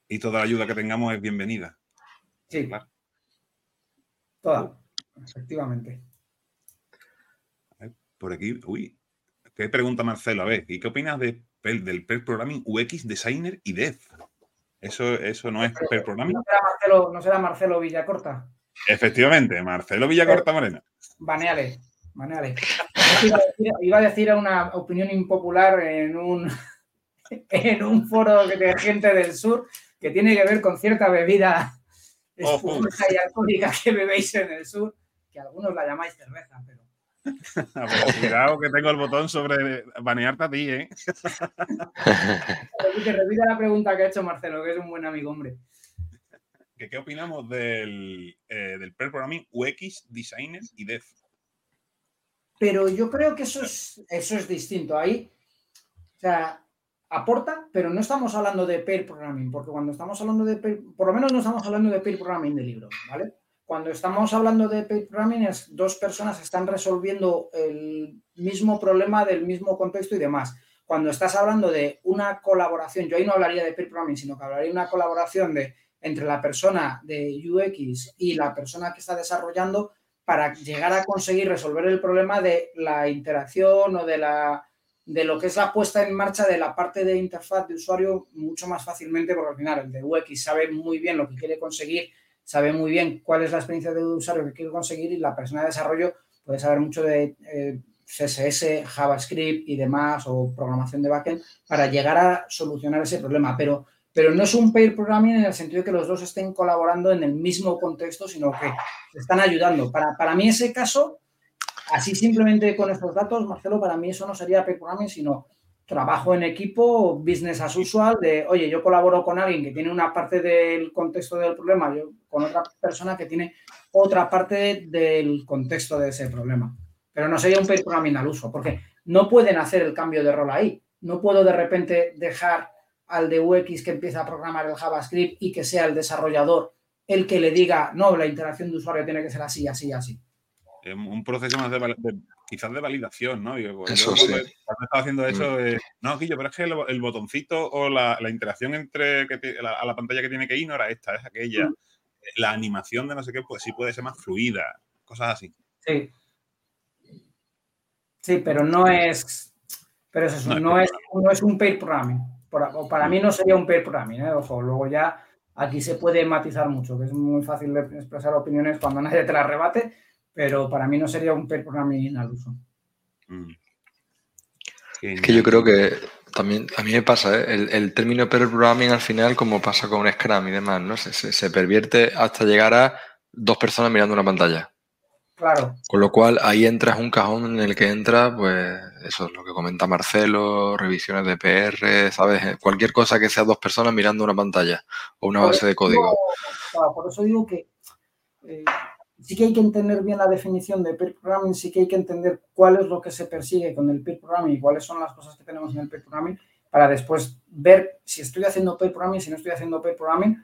Y toda la ayuda que tengamos es bienvenida. Sí. Toda, efectivamente. Por aquí, uy, ¿qué pregunta Marcelo? A ver, ¿y qué opinas de, del per programming UX Designer y Dev? ¿Eso, eso no es per programming? ¿No será Marcelo, ¿no será Marcelo Villacorta? Efectivamente, Marcelo Villacorta Moreno. Baneale, baneale. Iba a decir una opinión impopular en un, en un foro de gente del sur que tiene que ver con cierta bebida espumosa y alcohólica que bebéis en el sur, que algunos la llamáis cerveza, pero... cuidado que tengo el botón sobre banearte a ti, ¿eh? que repita la pregunta que ha hecho Marcelo, que es un buen amigo, hombre. ¿Qué, opinamos del, eh, del programming UX, Designer y Dev? Pero yo creo que eso es, eso es distinto. Ahí, o sea, aporta, pero no estamos hablando de pair programming, porque cuando estamos hablando de por lo menos no estamos hablando de pair programming de libro, ¿vale? Cuando estamos hablando de pair programming es dos personas están resolviendo el mismo problema del mismo contexto y demás. Cuando estás hablando de una colaboración, yo ahí no hablaría de pair programming, sino que hablaría de una colaboración de entre la persona de UX y la persona que está desarrollando para llegar a conseguir resolver el problema de la interacción o de la de lo que es la puesta en marcha de la parte de interfaz de usuario mucho más fácilmente, porque al final el de UX sabe muy bien lo que quiere conseguir, sabe muy bien cuál es la experiencia de usuario que quiere conseguir y la persona de desarrollo puede saber mucho de eh, CSS, JavaScript y demás, o programación de backend, para llegar a solucionar ese problema. Pero, pero no es un pair programming en el sentido de que los dos estén colaborando en el mismo contexto, sino que están ayudando. Para, para mí ese caso Así simplemente con estos datos, Marcelo, para mí eso no sería pair programming, sino trabajo en equipo, business as usual, de, oye, yo colaboro con alguien que tiene una parte del contexto del problema, yo con otra persona que tiene otra parte del contexto de ese problema. Pero no sería un pair programming al uso, porque no pueden hacer el cambio de rol ahí. No puedo de repente dejar al de UX que empieza a programar el JavaScript y que sea el desarrollador el que le diga, no, la interacción de usuario tiene que ser así, así, así un proceso más de, quizás de validación, ¿no? Pues, eso sí. Cuando, estaba haciendo eso, mm. no, Quillo, pero es que el, botoncito o la, interacción entre a la pantalla que tiene que ir no era esta, es aquella. Mm. La animación de no sé qué, pues sí puede ser más fluida, cosas así. Sí. Sí, pero no es. Pero es eso, no, es, no es un pair programming. para mí no sería un pair programming, ¿eh? Ojo, luego ya aquí se puede matizar mucho, que es muy fácil de expresar opiniones cuando nadie te las rebate pero para mí no sería un pair programming al uso. Mm. Es que yo creo que también a mí me pasa, ¿eh? el, término pair programming al final, como pasa con Scrum y demás, ¿no? Se, pervierte hasta llegar a dos personas mirando una pantalla. Claro. Con lo cual ahí entras un cajón en el que entra, pues eso es lo que comenta Marcelo, revisiones de PR, ¿sabes? Cualquier cosa que sea dos personas mirando una pantalla o una base de código. por eso digo que eh, sí que hay que entender bien la definición de peer programming, sí que hay que entender cuál es lo que se persigue con el peer programming y cuáles son las cosas que tenemos en el peer programming para después ver si estoy haciendo peer programming, si no estoy haciendo peer programming,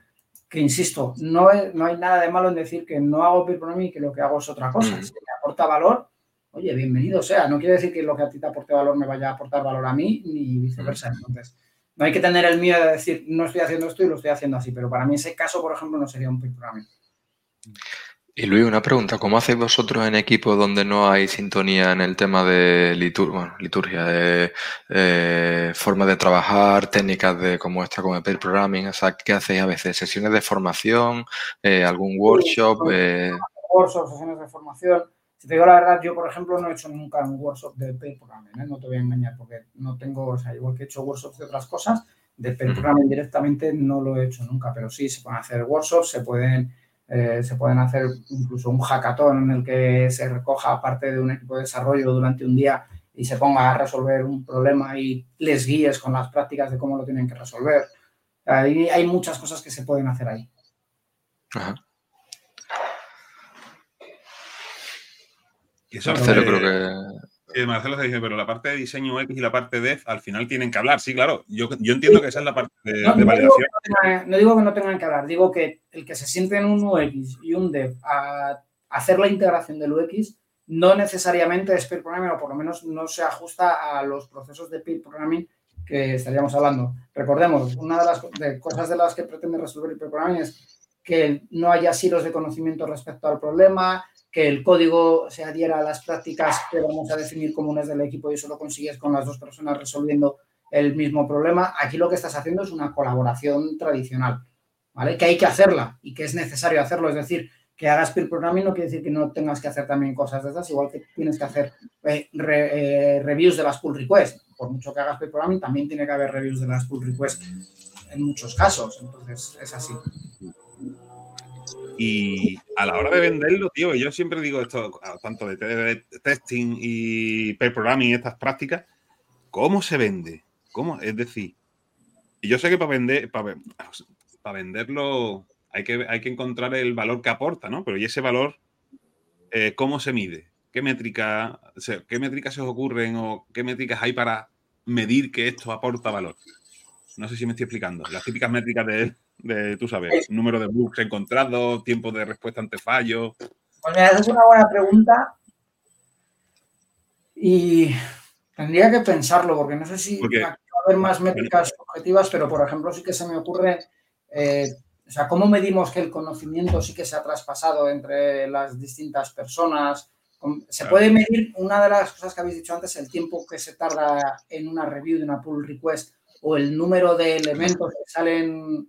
que insisto, no, no hay nada de malo en decir que no hago peer programming y que lo que hago es otra cosa. Mm. Si me aporta valor, oye, bienvenido sea. No quiere decir que lo que a ti te aporte valor me vaya a aportar valor a mí ni viceversa. Mm. Entonces, no hay que tener el miedo de decir, no estoy haciendo esto y lo estoy haciendo así, pero para mí ese caso, por ejemplo, no sería un peer programming. Y Luis, una pregunta, ¿cómo hacéis vosotros en equipo donde no hay sintonía en el tema de liturgia, de eh, forma de trabajar, técnicas de como esta, como el pair programming? O sea, ¿qué hacéis a veces? ¿Sesiones de formación? Eh, ¿Algún workshop? Eh... Workshops, sesiones de formación. Si te digo la verdad, yo, por ejemplo, no he hecho nunca un workshop de pair programming, ¿eh? no te voy a engañar, porque no tengo, o sea, igual que he hecho workshops de otras cosas, de pair programming directamente no lo he hecho nunca, pero sí, se pueden hacer workshops, se pueden eh, se pueden hacer incluso un hackathon en el que se recoja parte de un equipo de desarrollo durante un día y se ponga a resolver un problema y les guíes con las prácticas de cómo lo tienen que resolver. Ahí hay muchas cosas que se pueden hacer ahí. Y eso creo que Marcelo se dice, pero la parte de diseño X y la parte de al final tienen que hablar. Sí, claro, yo, entiendo que esa es la parte de, validación. no digo que no tengan que hablar, digo que el que se siente en un UX y un dev a hacer la integración del UX no necesariamente es peer programming o por lo menos no se ajusta a los procesos de peer programming que estaríamos hablando. Recordemos, una de las cosas de las que pretende resolver el peer programming es que no haya silos de conocimiento respecto al problema, que el código se adhiera a las prácticas que vamos a definir comunes del equipo y eso lo consigues con las dos personas resolviendo el mismo problema. Aquí lo que estás haciendo es una colaboración tradicional, ¿vale? Que hay que hacerla y que es necesario hacerlo. Es decir, que hagas peer programming no quiere decir que no tengas que hacer también cosas de esas, igual que tienes que hacer eh, eh, reviews de las pull requests. Por mucho que hagas peer programming, también tiene que haber reviews de las pull requests en muchos casos. Entonces, es así. Y a la hora de venderlo, tío, yo siempre digo esto, tanto de testing y pair programming estas prácticas, ¿cómo se vende? ¿Cómo? Es decir, yo sé que para vender, para, para venderlo hay que, hay que encontrar el valor que aporta, ¿no? Pero ¿y ese valor eh, cómo se mide? ¿Qué, métrica, ¿Qué métricas se os ocurren o qué métricas hay para medir que esto aporta valor? No sé si me estoy explicando. Las típicas métricas de, de tú sabes, número de bugs encontrados, tiempo de respuesta ante fallos. Pues mira, esa es una buena pregunta. Y tendría que pensarlo, porque no sé si va a haber más métricas objetivas, pero por ejemplo, sí que se me ocurre. Eh, o sea, ¿cómo medimos que el conocimiento sí que se ha traspasado entre las distintas personas? Se puede medir, una de las cosas que habéis dicho antes, el tiempo que se tarda en una review de una pull request o el número de elementos que salen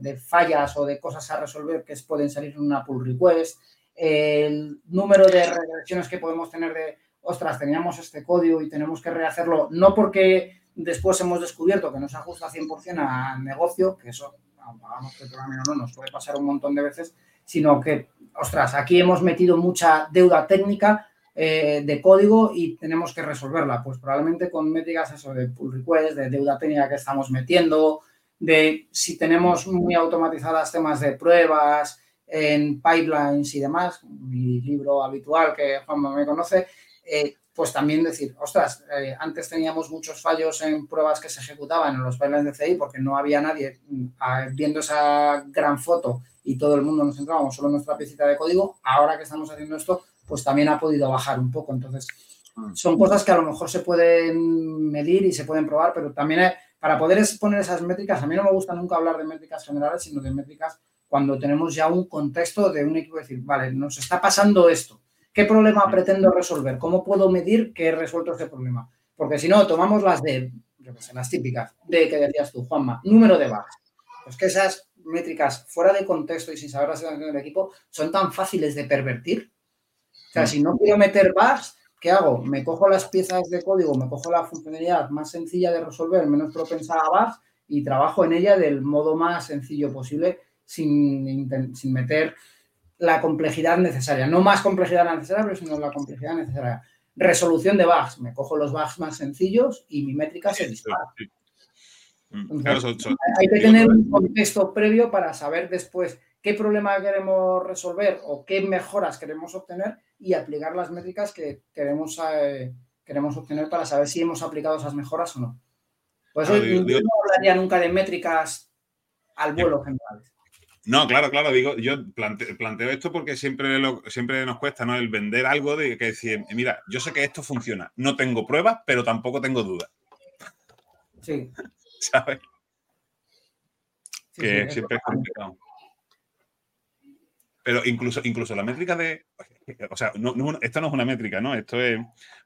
de fallas o de cosas a resolver que pueden salir en una pull request, el número de regresiones que podemos tener de, ostras, teníamos este código y tenemos que rehacerlo, no porque después hemos descubierto que no se ajusta 100% al negocio, que eso, hagamos que no, nos puede pasar un montón de veces, sino que, ostras, aquí hemos metido mucha deuda técnica eh, de código y tenemos que resolverla. Pues probablemente con métricas eso de pull request, de deuda técnica que estamos metiendo, de si tenemos muy automatizadas temas de pruebas en pipelines y demás, mi libro habitual que Juan me conoce, eh, pues también decir, ostras, eh, antes teníamos muchos fallos en pruebas que se ejecutaban en los pipelines de CI porque no había nadie mm, viendo esa gran foto y todo el mundo nos centrábamos solo en nuestra piecita de código, ahora que estamos haciendo esto, pues también ha podido bajar un poco. Entonces, mm. son cosas que a lo mejor se pueden medir y se pueden probar, pero también para poder poner esas métricas, a mí no me gusta nunca hablar de métricas generales, sino de métricas cuando tenemos ya un contexto de un equipo, decir, vale, nos está pasando esto, ¿qué problema pretendo resolver? ¿Cómo puedo medir que he resuelto ese problema? Porque si no, tomamos las de, yo sé, las típicas, de que decías tú, Juanma, número de bugs. Pues que esas métricas fuera de contexto y sin saber la situación del equipo son tan fáciles de pervertir. O sea, si no quiero meter bugs, ¿qué hago? Me cojo las piezas de código, me cojo la funcionalidad más sencilla de resolver, menos propensa a bugs y trabajo en ella del modo más sencillo posible sin, sin meter la complejidad necesaria. No más complejidad necesaria, pero sino la complejidad necesaria. Resolución de bugs. Me cojo los bugs más sencillos y mi métrica se dispara. Mm, hay que tener un contexto previo para saber después qué problema queremos resolver o qué mejoras queremos obtener y aplicar las métricas que queremos, eh, queremos obtener para saber si hemos aplicado esas mejoras o no. Por eso no hablaría nunca de métricas al vuelo general. No, claro, claro, digo, yo planteo, esto porque siempre, siempre nos cuesta, ¿no? El vender algo de que decir, mira, yo sé que esto funciona, no tengo pruebas, pero tampoco tengo dudas. Sí. <laughs> ¿Sabes? que siempre es complicado. Pero incluso, incluso la métrica de. O sea, esto no es una métrica, ¿no? Esto es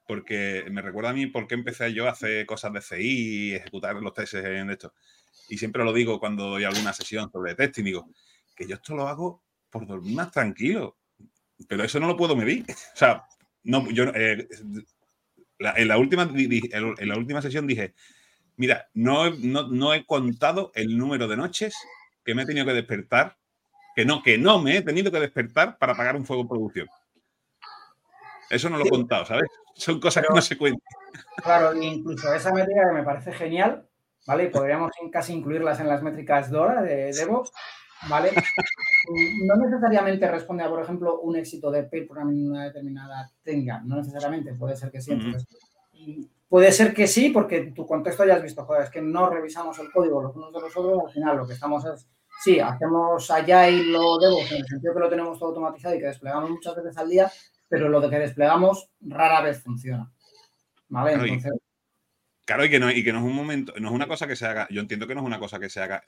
porque me recuerda a mí por qué empecé yo a hacer cosas de CI ejecutar los tests en esto. Y siempre lo digo cuando doy alguna sesión sobre testing, digo que yo esto lo hago por dormir más tranquilo. Pero eso no lo puedo medir. <laughs> O sea, no, yo, eh, en, la última, en la última sesión dije, mira, no, no, no he contado el número de noches que me he tenido que despertar que no, que no me he tenido que despertar para pagar un fuego en producción. Eso no lo he contado, ¿sabes? Son cosas que no se cuentan. Claro, incluso esa métrica que me parece genial, ¿vale? Podríamos casi incluirlas en las métricas DORA de DevOps, ¿vale? No necesariamente responde a, por ejemplo, un éxito de pair programming en una determinada técnica. No necesariamente, puede ser que sí. puede ser que sí, porque tu contexto ya has visto, joder, es que no revisamos el código los unos de los otros, al final lo que estamos es sí, hacemos allá y lo debo, en el sentido que lo tenemos todo automatizado y que desplegamos muchas veces al día, pero lo de que desplegamos rara vez funciona. ¿Vale? Entonces... Claro, y que, no, y que no es un momento, no es una cosa que se haga, yo entiendo que no es una cosa que se haga.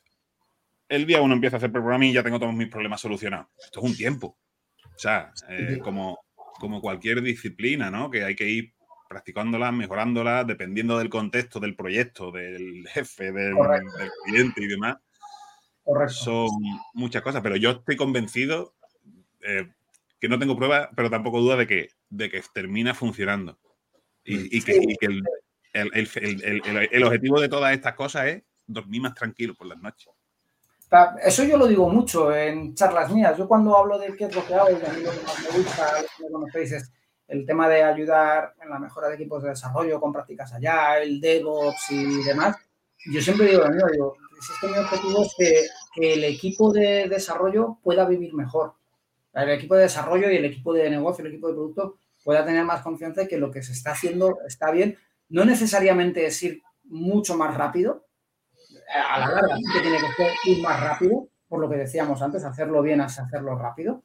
El día uno empieza a hacer programming y ya tengo todos mis problemas solucionados. Esto es un tiempo. O sea, eh, como, como cualquier disciplina, ¿no? Que hay que ir practicándola, mejorándola, dependiendo del contexto del proyecto, del jefe, del cliente y demás. Son muchas cosas, pero yo estoy convencido eh, que no tengo pruebas, pero tampoco duda de que, de que termina funcionando. Y, que, el, el, objetivo de todas estas cosas es dormir más tranquilo por las noches. Eso yo lo digo mucho en charlas mías. Yo cuando hablo de qué es lo que hago, y a mí lo que más me gusta, me conocéis, es el tema de ayudar en la mejora de equipos de desarrollo con prácticas allá, el DevOps y demás. Yo siempre digo lo mismo, digo, si es que mi objetivo es que, el equipo de desarrollo pueda vivir mejor. El equipo de desarrollo y el equipo de negocio, el equipo de producto pueda tener más confianza de que lo que se está haciendo está bien. No necesariamente es ir mucho más rápido, a la larga tiene que ser ir más rápido, por lo que decíamos antes, hacerlo bien es hacerlo rápido,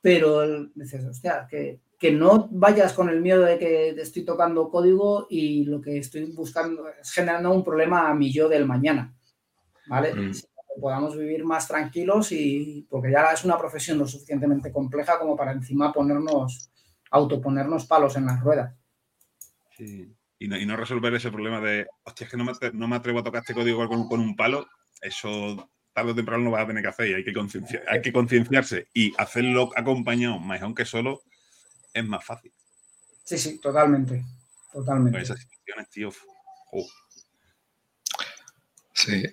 pero dices, hostia, que, que no vayas con el miedo de que estoy tocando código y lo que estoy buscando es generando un problema a mi yo del mañana, ¿vale? Mm. Que podamos vivir más tranquilos y porque ya es una profesión lo suficientemente compleja como para encima ponernos, autoponernos palos en las ruedas. Sí y no, resolver ese problema de, hostia, es que no me, atrevo a tocar este código con, un palo, eso tarde o temprano lo vas a tener que hacer y hay que, concienciar, hay que concienciarse y hacerlo acompañado, mejor que solo, es más fácil. Sí, sí, totalmente. Totalmente. esas situaciones, tío. Sí.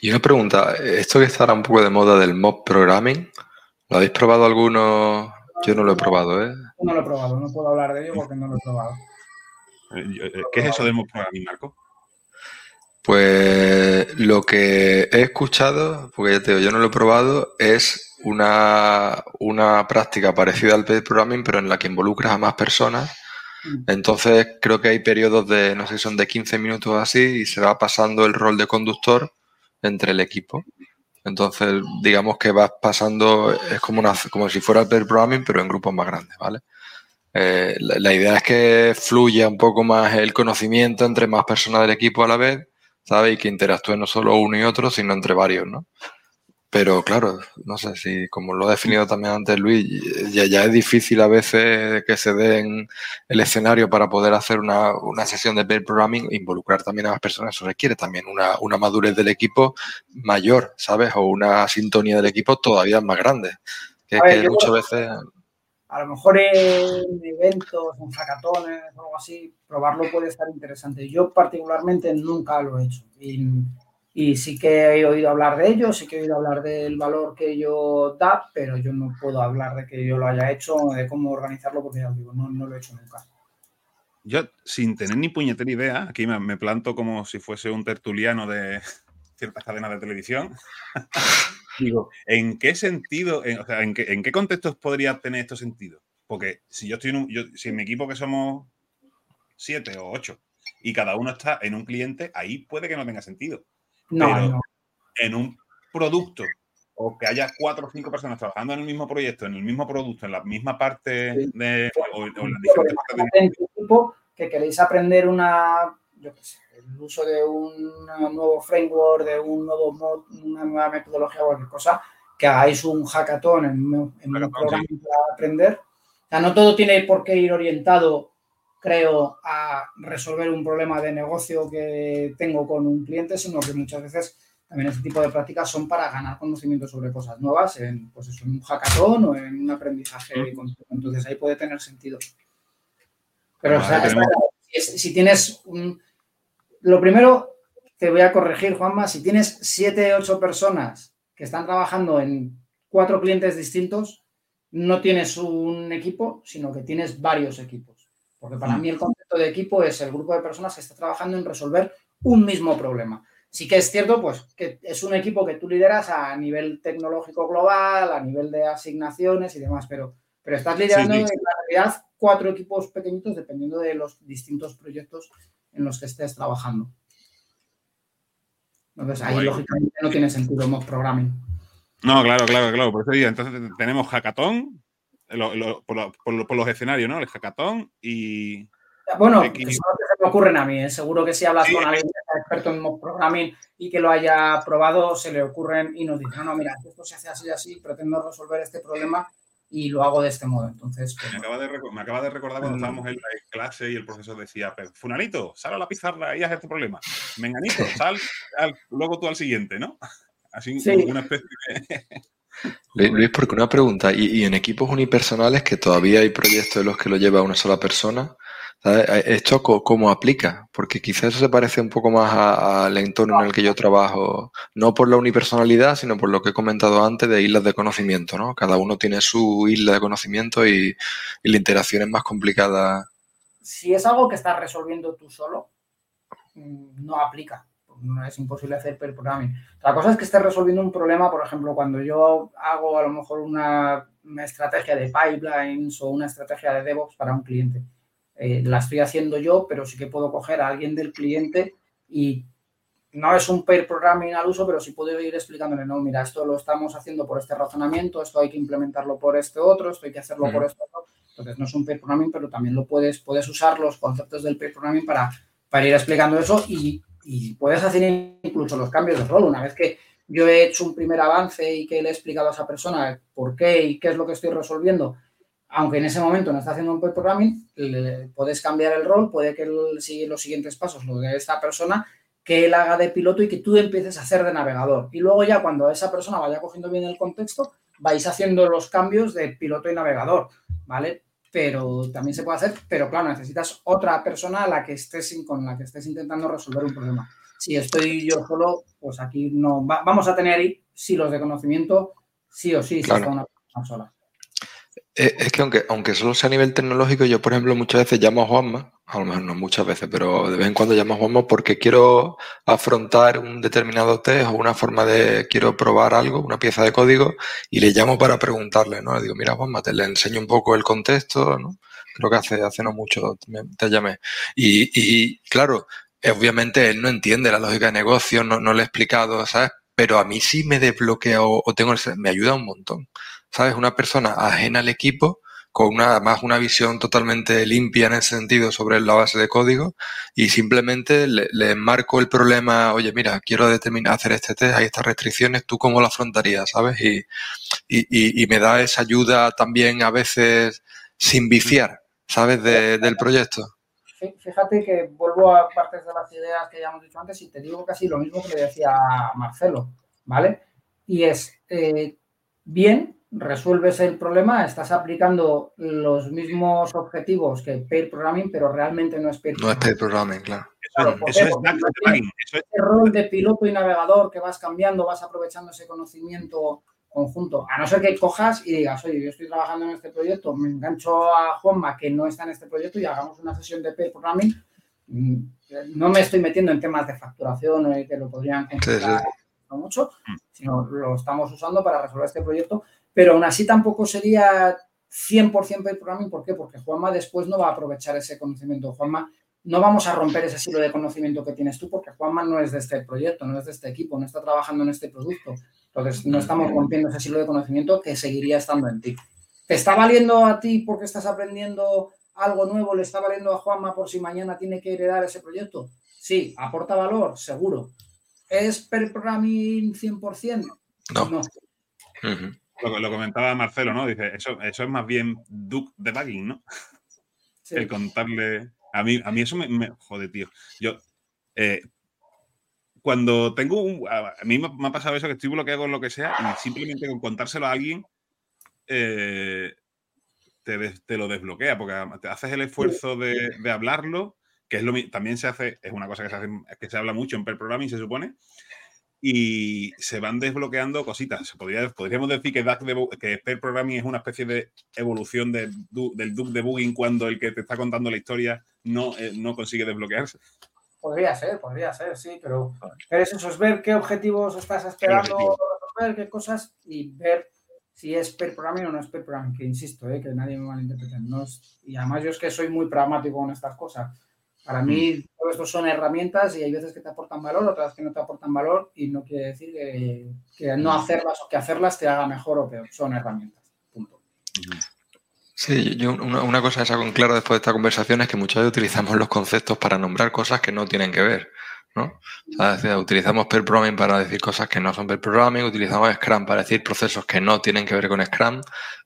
Y una pregunta, esto que estará un poco de moda del mob programming, ¿lo habéis probado alguno? Yo no lo he probado, ¿eh? No lo he probado, no puedo hablar de ello porque no lo he probado. Eh, ¿Qué es eso de programming, Marco? Pues lo que he escuchado, porque ya te digo, yo no lo he probado, es una, una práctica parecida al paid programming, pero en la que involucras a más personas. Mm. Entonces creo que hay periodos de, no sé si son de 15 minutos así, y se va pasando el rol de conductor entre el equipo. Entonces, digamos que vas pasando, es como, una, como si fuera el programming, pero en grupos más grandes, ¿vale? Eh, la, idea es que fluya un poco más el conocimiento entre más personas del equipo a la vez, ¿sabes? Y que interactúen no solo uno y otro, sino entre varios, ¿no? Pero claro, no sé si, como lo ha definido también antes Luis, ya, ya es difícil a veces que se den el escenario para poder hacer una, una sesión de pair programming, involucrar también a las personas. Eso requiere también una, una, madurez del equipo mayor, ¿sabes? O una sintonía del equipo todavía más grande. Que, que muchas veces a lo mejor en eventos, en hackatones algo así, probarlo puede estar interesante. Yo particularmente nunca lo he hecho y, sí que he oído hablar de ello, sí que he oído hablar del valor que ello da, pero yo no puedo hablar de que yo lo haya hecho o de cómo organizarlo porque ya os digo, no, no lo he hecho nunca. Yo, sin tener ni puñetera idea, aquí me, me planto como si fuese un tertuliano de ciertas cadenas de televisión. <laughs> Digo, ¿en qué sentido, en, o sea, ¿en qué, en qué contextos podría tener esto sentido? Porque si yo estoy en un, yo, si en mi equipo que somos siete o ocho y cada uno está en un cliente, ahí puede que no tenga sentido. No, Pero en un producto o que haya cuatro o cinco personas trabajando en el mismo proyecto, en el mismo producto, en la misma parte de. o, en las diferentes partes de... que queréis aprender una, yo qué sé, el uso de un nuevo framework, de un nuevo mod, una nueva metodología o cualquier cosa, que hagáis un hackathon en, un programa para aprender. O sea, no todo tiene por qué ir orientado, creo, a resolver un problema de negocio que tengo con un cliente, sino que muchas veces también este tipo de prácticas son para ganar conocimiento sobre cosas nuevas en, pues eso, en un hackathon o en un aprendizaje. Entonces ahí puede tener sentido. Pero si tienes un, lo primero, te voy a corregir, Juanma, si tienes siete, ocho personas que están trabajando en cuatro clientes distintos, no tienes un equipo, sino que tienes varios equipos. Porque para mm. mí el concepto de equipo es el grupo de personas que está trabajando en resolver un mismo problema. Sí que es cierto, pues, que es un equipo que tú lideras a nivel tecnológico global, a nivel de asignaciones y demás, pero, pero estás liderando en realidad cuatro equipos pequeñitos dependiendo de los distintos proyectos en los que estés trabajando. Entonces ahí lógicamente no tiene sentido mock programming. No, claro, claro, claro. Por eso entonces tenemos hackathon por, los escenarios, ¿no? El hackathon y. Bueno, eso no se me ocurren a mí. ¿eh? Seguro que si hablas con alguien que sea experto en programming y que lo haya probado, se le ocurren y nos dicen, no, no, mira, esto se hace así y así, pretendo resolver este problema y lo hago de este modo. Entonces, pues me, acaba de recordar cuando estábamos en la clase y el profesor decía, Funanito, sal a la pizarra y haz este problema. Menganito, sal, luego tú al siguiente, ¿no? <laughs> Así, una especie de... Luis, porque una pregunta, ¿Y, en equipos unipersonales que todavía hay proyectos en los que lo lleva una sola persona, ¿esto cómo aplica? Porque quizás eso se parece un poco más al entorno en el que yo trabajo, no por la unipersonalidad, sino por lo que he comentado antes de islas de conocimiento, ¿no? Cada uno tiene su isla de conocimiento y, y la interacción es más complicada. Si es algo que estás resolviendo tú solo, mm, no aplica no es imposible hacer per programming. La cosa es que estés resolviendo un problema, por ejemplo, cuando yo hago a lo mejor una, estrategia de pipelines o una estrategia de DevOps para un cliente. Eh, la estoy haciendo yo, pero sí que puedo coger a alguien del cliente y no es un pair programming al uso, pero sí puedo ir explicándole, no, mira, esto lo estamos haciendo por este razonamiento, esto hay que implementarlo por este otro, esto hay que hacerlo por este otro. Entonces, no es un pair programming, pero también lo puedes, puedes usar los conceptos del pair programming para, para ir explicando eso y y puedes hacer incluso los cambios de rol. Una vez que yo he hecho un primer avance y que le he explicado a esa persona por qué y qué es lo que estoy resolviendo, aunque en ese momento no está haciendo un programming, le, puedes cambiar el rol, puede que él siga los siguientes pasos, lo de esta persona, que él haga de piloto y que tú empieces a hacer de navegador. Y luego ya cuando esa persona vaya cogiendo bien el contexto, vais haciendo los cambios de piloto y navegador, ¿vale? Pero también se puede hacer, pero claro, necesitas otra persona a la que estés, con la que estés intentando resolver un problema. Si estoy yo solo, pues aquí no, vamos a tener silos de conocimiento sí o sí, si está una persona sola. Eh, es que aunque, aunque solo sea a nivel tecnológico, yo por ejemplo muchas veces llamo a Juanma, a lo mejor no muchas veces, pero de vez en cuando llamo a Juanma porque quiero afrontar un determinado test o una forma de, quiero probar algo, una pieza de código, y le llamo para preguntarle, ¿no? Le digo, mira Juanma, te le enseño un poco el contexto, ¿no? Creo que hace, hace no mucho te, llamé. Y, y, claro, obviamente él no entiende la lógica de negocio, no, no le he explicado, ¿sabes? Pero a mí sí me desbloquea o, tengo, me ayuda un montón. ¿Sabes? Una persona ajena al equipo, con una, más una visión totalmente limpia en ese sentido sobre la base de código y simplemente le, le marco el problema, oye, mira, quiero determinar, hacer este test, hay estas restricciones, ¿tú cómo lo afrontarías, sabes? Y, y, y, me da esa ayuda también a veces sin viciar, ¿sabes? del proyecto. Fíjate que vuelvo a partes de las ideas que ya hemos dicho antes y te digo casi lo mismo que le decía a Marcelo, ¿vale? Y es, eh, bien, resuelves el problema, estás aplicando los mismos objetivos que pair programming, pero realmente no es pair programming. No es pair programming, claro. eso, es. El rol de piloto y navegador que vas cambiando, vas aprovechando ese conocimiento conjunto. A no ser que cojas y digas, oye, yo estoy trabajando en este proyecto, me engancho a Juanma que no está en este proyecto y hagamos una sesión de pair programming. Mm, no me estoy metiendo en temas de facturación que lo podrían considerar mucho, sino lo estamos usando para resolver este proyecto pero aún así tampoco sería 100% pair programming. ¿Por qué? Porque Juanma después no va a aprovechar ese conocimiento. Juanma, no vamos a romper ese silo de conocimiento que tienes tú porque Juanma no es de este proyecto, no es de este equipo, no está trabajando en este producto. Entonces, no estamos rompiendo ese silo de conocimiento que seguiría estando en ti. ¿Te está valiendo a ti porque estás aprendiendo algo nuevo? ¿Le está valiendo a Juanma por si mañana tiene que heredar ese proyecto? Sí, aporta valor, seguro. ¿Es per programming 100%? No. no. Lo, comentaba Marcelo, ¿no? Dice, eso, eso es más bien Duke debugging, ¿no? El contarle. A mí, a mí eso me, me jode, tío. Yo, eh, cuando tengo un. A mí me, ha pasado eso que estoy bloqueado con lo que sea y simplemente con contárselo a alguien eh, te, te, lo desbloquea porque te haces el esfuerzo de, de hablarlo, que es lo también se hace, es una cosa que se, hace, que se habla mucho en per programming, se supone, y se van desbloqueando cositas. podríamos decir que, que Pair Programming es una especie de evolución del Duke debugging cuando el que te está contando la historia no, eh, no consigue desbloquearse. Podría ser, podría ser, sí, pero, es eso, es ver qué objetivos estás esperando ver qué cosas y ver si es pair programming o no es pair programming, que insisto, eh, que nadie me malinterprete. No y además yo es que soy muy pragmático con estas cosas. Para mí, todo esto son herramientas y hay veces que te aportan valor, otras que no te aportan valor y no quiere decir que, no mm. hacerlas o que hacerlas te haga mejor o peor. Son herramientas. Punto. Sí, yo una, cosa que saco en claro después de esta conversación es que muchas veces utilizamos los conceptos para nombrar cosas que no tienen que ver. ¿No? utilizamos pair programming para decir cosas que no son pair programming, utilizamos Scrum para decir procesos que no tienen que ver con Scrum,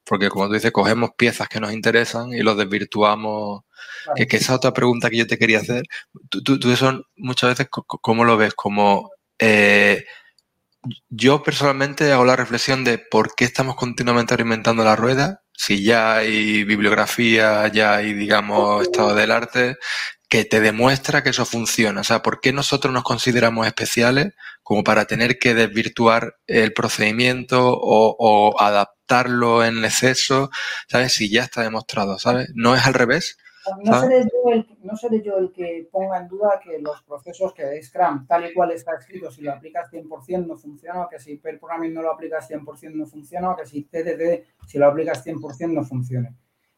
porque como tú dices, cogemos piezas que nos interesan y los desvirtuamos que, esa otra pregunta que yo te quería hacer, tú, tú, eso muchas veces, ¿cómo lo ves? Como eh, yo personalmente hago la reflexión de por qué estamos continuamente alimentando la rueda, si ya hay bibliografía, ya hay, digamos, estado del arte, que te demuestra que eso funciona. O sea, ¿por qué nosotros nos consideramos especiales como para tener que desvirtuar el procedimiento o, o adaptarlo en exceso? ¿Sabes? Si ya está demostrado, ¿sabes? ¿No es al revés? No seré, yo el, no seré yo el que ponga en duda que los procesos que Scrum, tal y cual está escrito, si lo aplicas 100% no funciona, que si Pair Programming no lo aplicas 100% no funciona, que si TDD, si lo aplicas 100% no funcione.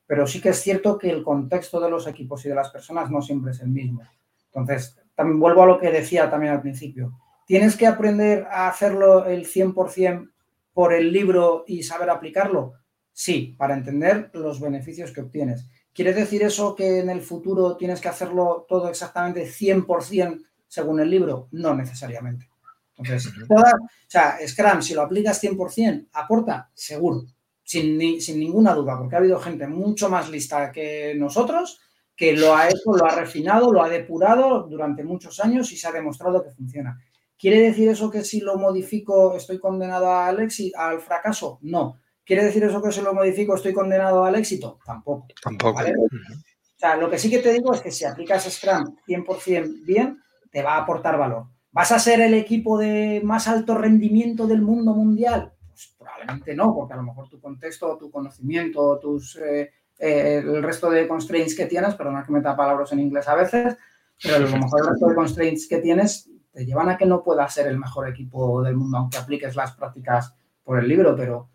Pero sí que es cierto que el contexto de los equipos y de las personas no siempre es el mismo. Entonces, también vuelvo a lo que decía también al principio. ¿Tienes que aprender a hacerlo el 100% por el libro y saber aplicarlo? Sí, para entender los beneficios que obtienes ¿Quiere decir eso que en el futuro tienes que hacerlo todo exactamente 100% según el libro? No necesariamente. Entonces, o sea, Scrum, si lo aplicas 100%, aporta, seguro, sin, sin ninguna duda, porque ha habido gente mucho más lista que nosotros que lo ha hecho, lo ha refinado, lo ha depurado durante muchos años y se ha demostrado que funciona. ¿Quiere decir eso que si lo modifico estoy condenado al, al fracaso? No. ¿Quiere decir eso que si lo modifico estoy condenado al éxito? Tampoco. Tampoco. O sea, lo que sí que te digo es que si aplicas Scrum 100% bien, te va a aportar valor. ¿Vas a ser el equipo de más alto rendimiento del mundo mundial? Pues probablemente no, porque a lo mejor tu contexto, tu conocimiento, tus, eh, eh, el resto de constraints que tienes, perdona que meta palabras en inglés a veces, pero a lo mejor el resto de constraints que tienes te llevan a que no puedas ser el mejor equipo del mundo, aunque apliques las prácticas por el libro, pero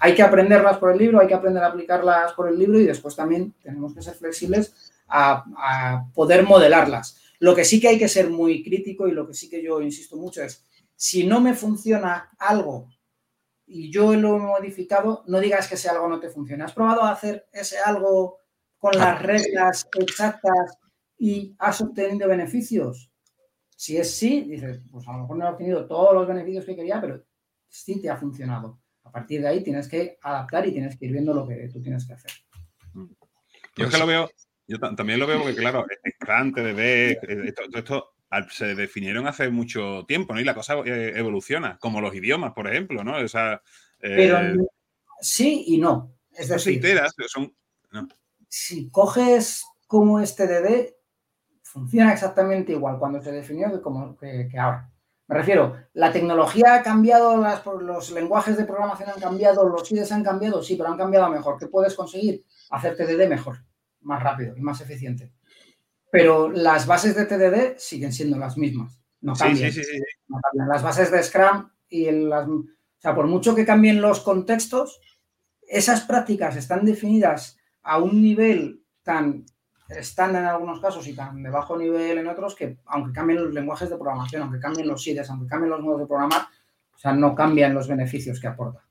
hay que aprenderlas por el libro, hay que aprender a aplicarlas por el libro y después también tenemos que ser flexibles a, poder modelarlas. Lo que sí que hay que ser muy crítico y lo que sí que yo insisto mucho es, si no me funciona algo y yo lo he modificado, no digas que ese algo no te funciona. ¿Has probado a hacer ese algo con las reglas exactas y has obtenido beneficios? Si es sí, dices, pues a lo mejor no he obtenido todos los beneficios que quería, pero sí te ha funcionado. A partir de ahí tienes que adaptar y tienes que ir viendo lo que tú tienes que hacer. Yo es que lo veo, yo también lo veo porque, claro, Scrum, TDD, eh, esto, esto se definieron hace mucho tiempo, ¿no? Y la cosa eh, evoluciona, como los idiomas, por ejemplo, ¿no? O sea, Pero eh, sí y no. Es decir, son, si coges como este TDD, funciona exactamente igual cuando se definió que, como, que ahora. Me refiero, la tecnología ha cambiado, los lenguajes de programación han cambiado, los IDEs han cambiado, sí, pero han cambiado mejor. ¿Qué puedes conseguir? Hacer TDD mejor, más rápido y más eficiente. Pero las bases de TDD siguen siendo las mismas. No cambian. Sí, sí, sí, no cambian. Las bases de Scrum y las... O sea, por mucho que cambien los contextos, esas prácticas están definidas a un nivel tan estándar en algunos casos y tan de bajo nivel en otros que, aunque cambien los lenguajes de programación, aunque cambien los IDEs, aunque cambien los modos de programar, o sea, no cambian los beneficios que aporta.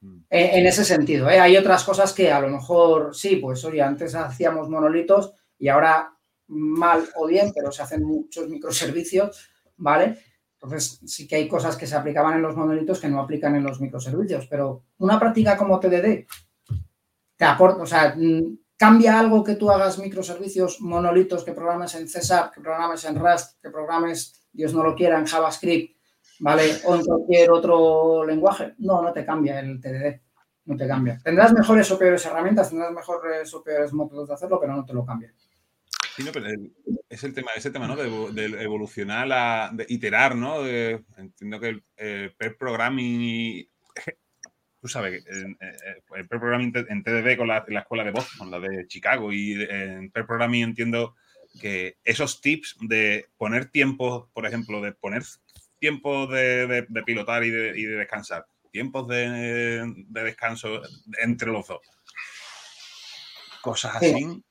Mm. En, ese sentido, ¿eh? hay otras cosas que a lo mejor sí, pues oye, antes hacíamos monolitos y ahora mal o bien, pero se hacen muchos microservicios, ¿vale? Entonces sí que hay cosas que se aplicaban en los monolitos que no aplican en los microservicios, pero una práctica como TDD te aporta, o sea, ¿Cambia algo que tú hagas microservicios monolitos, que programes en César, que programes en Rust, que programes, Dios no lo quiera, en JavaScript, ¿vale? O en cualquier otro lenguaje? No, no te cambia el TDD, no te cambia. Tendrás mejores o peores herramientas, tendrás mejores o peores métodos de hacerlo, pero no te lo cambia. Sí, no, pero es el tema, ese tema, ¿no? De, evolucionar, de iterar, ¿no? entiendo que el, el programming <laughs> tú sabes, en, en, programming en TDD con la, escuela de Boston, la de Chicago, y en per programming entiendo que esos tips de poner tiempo, por ejemplo, de poner tiempo de, pilotar y de, descansar, tiempos de, descanso entre los dos, cosas así.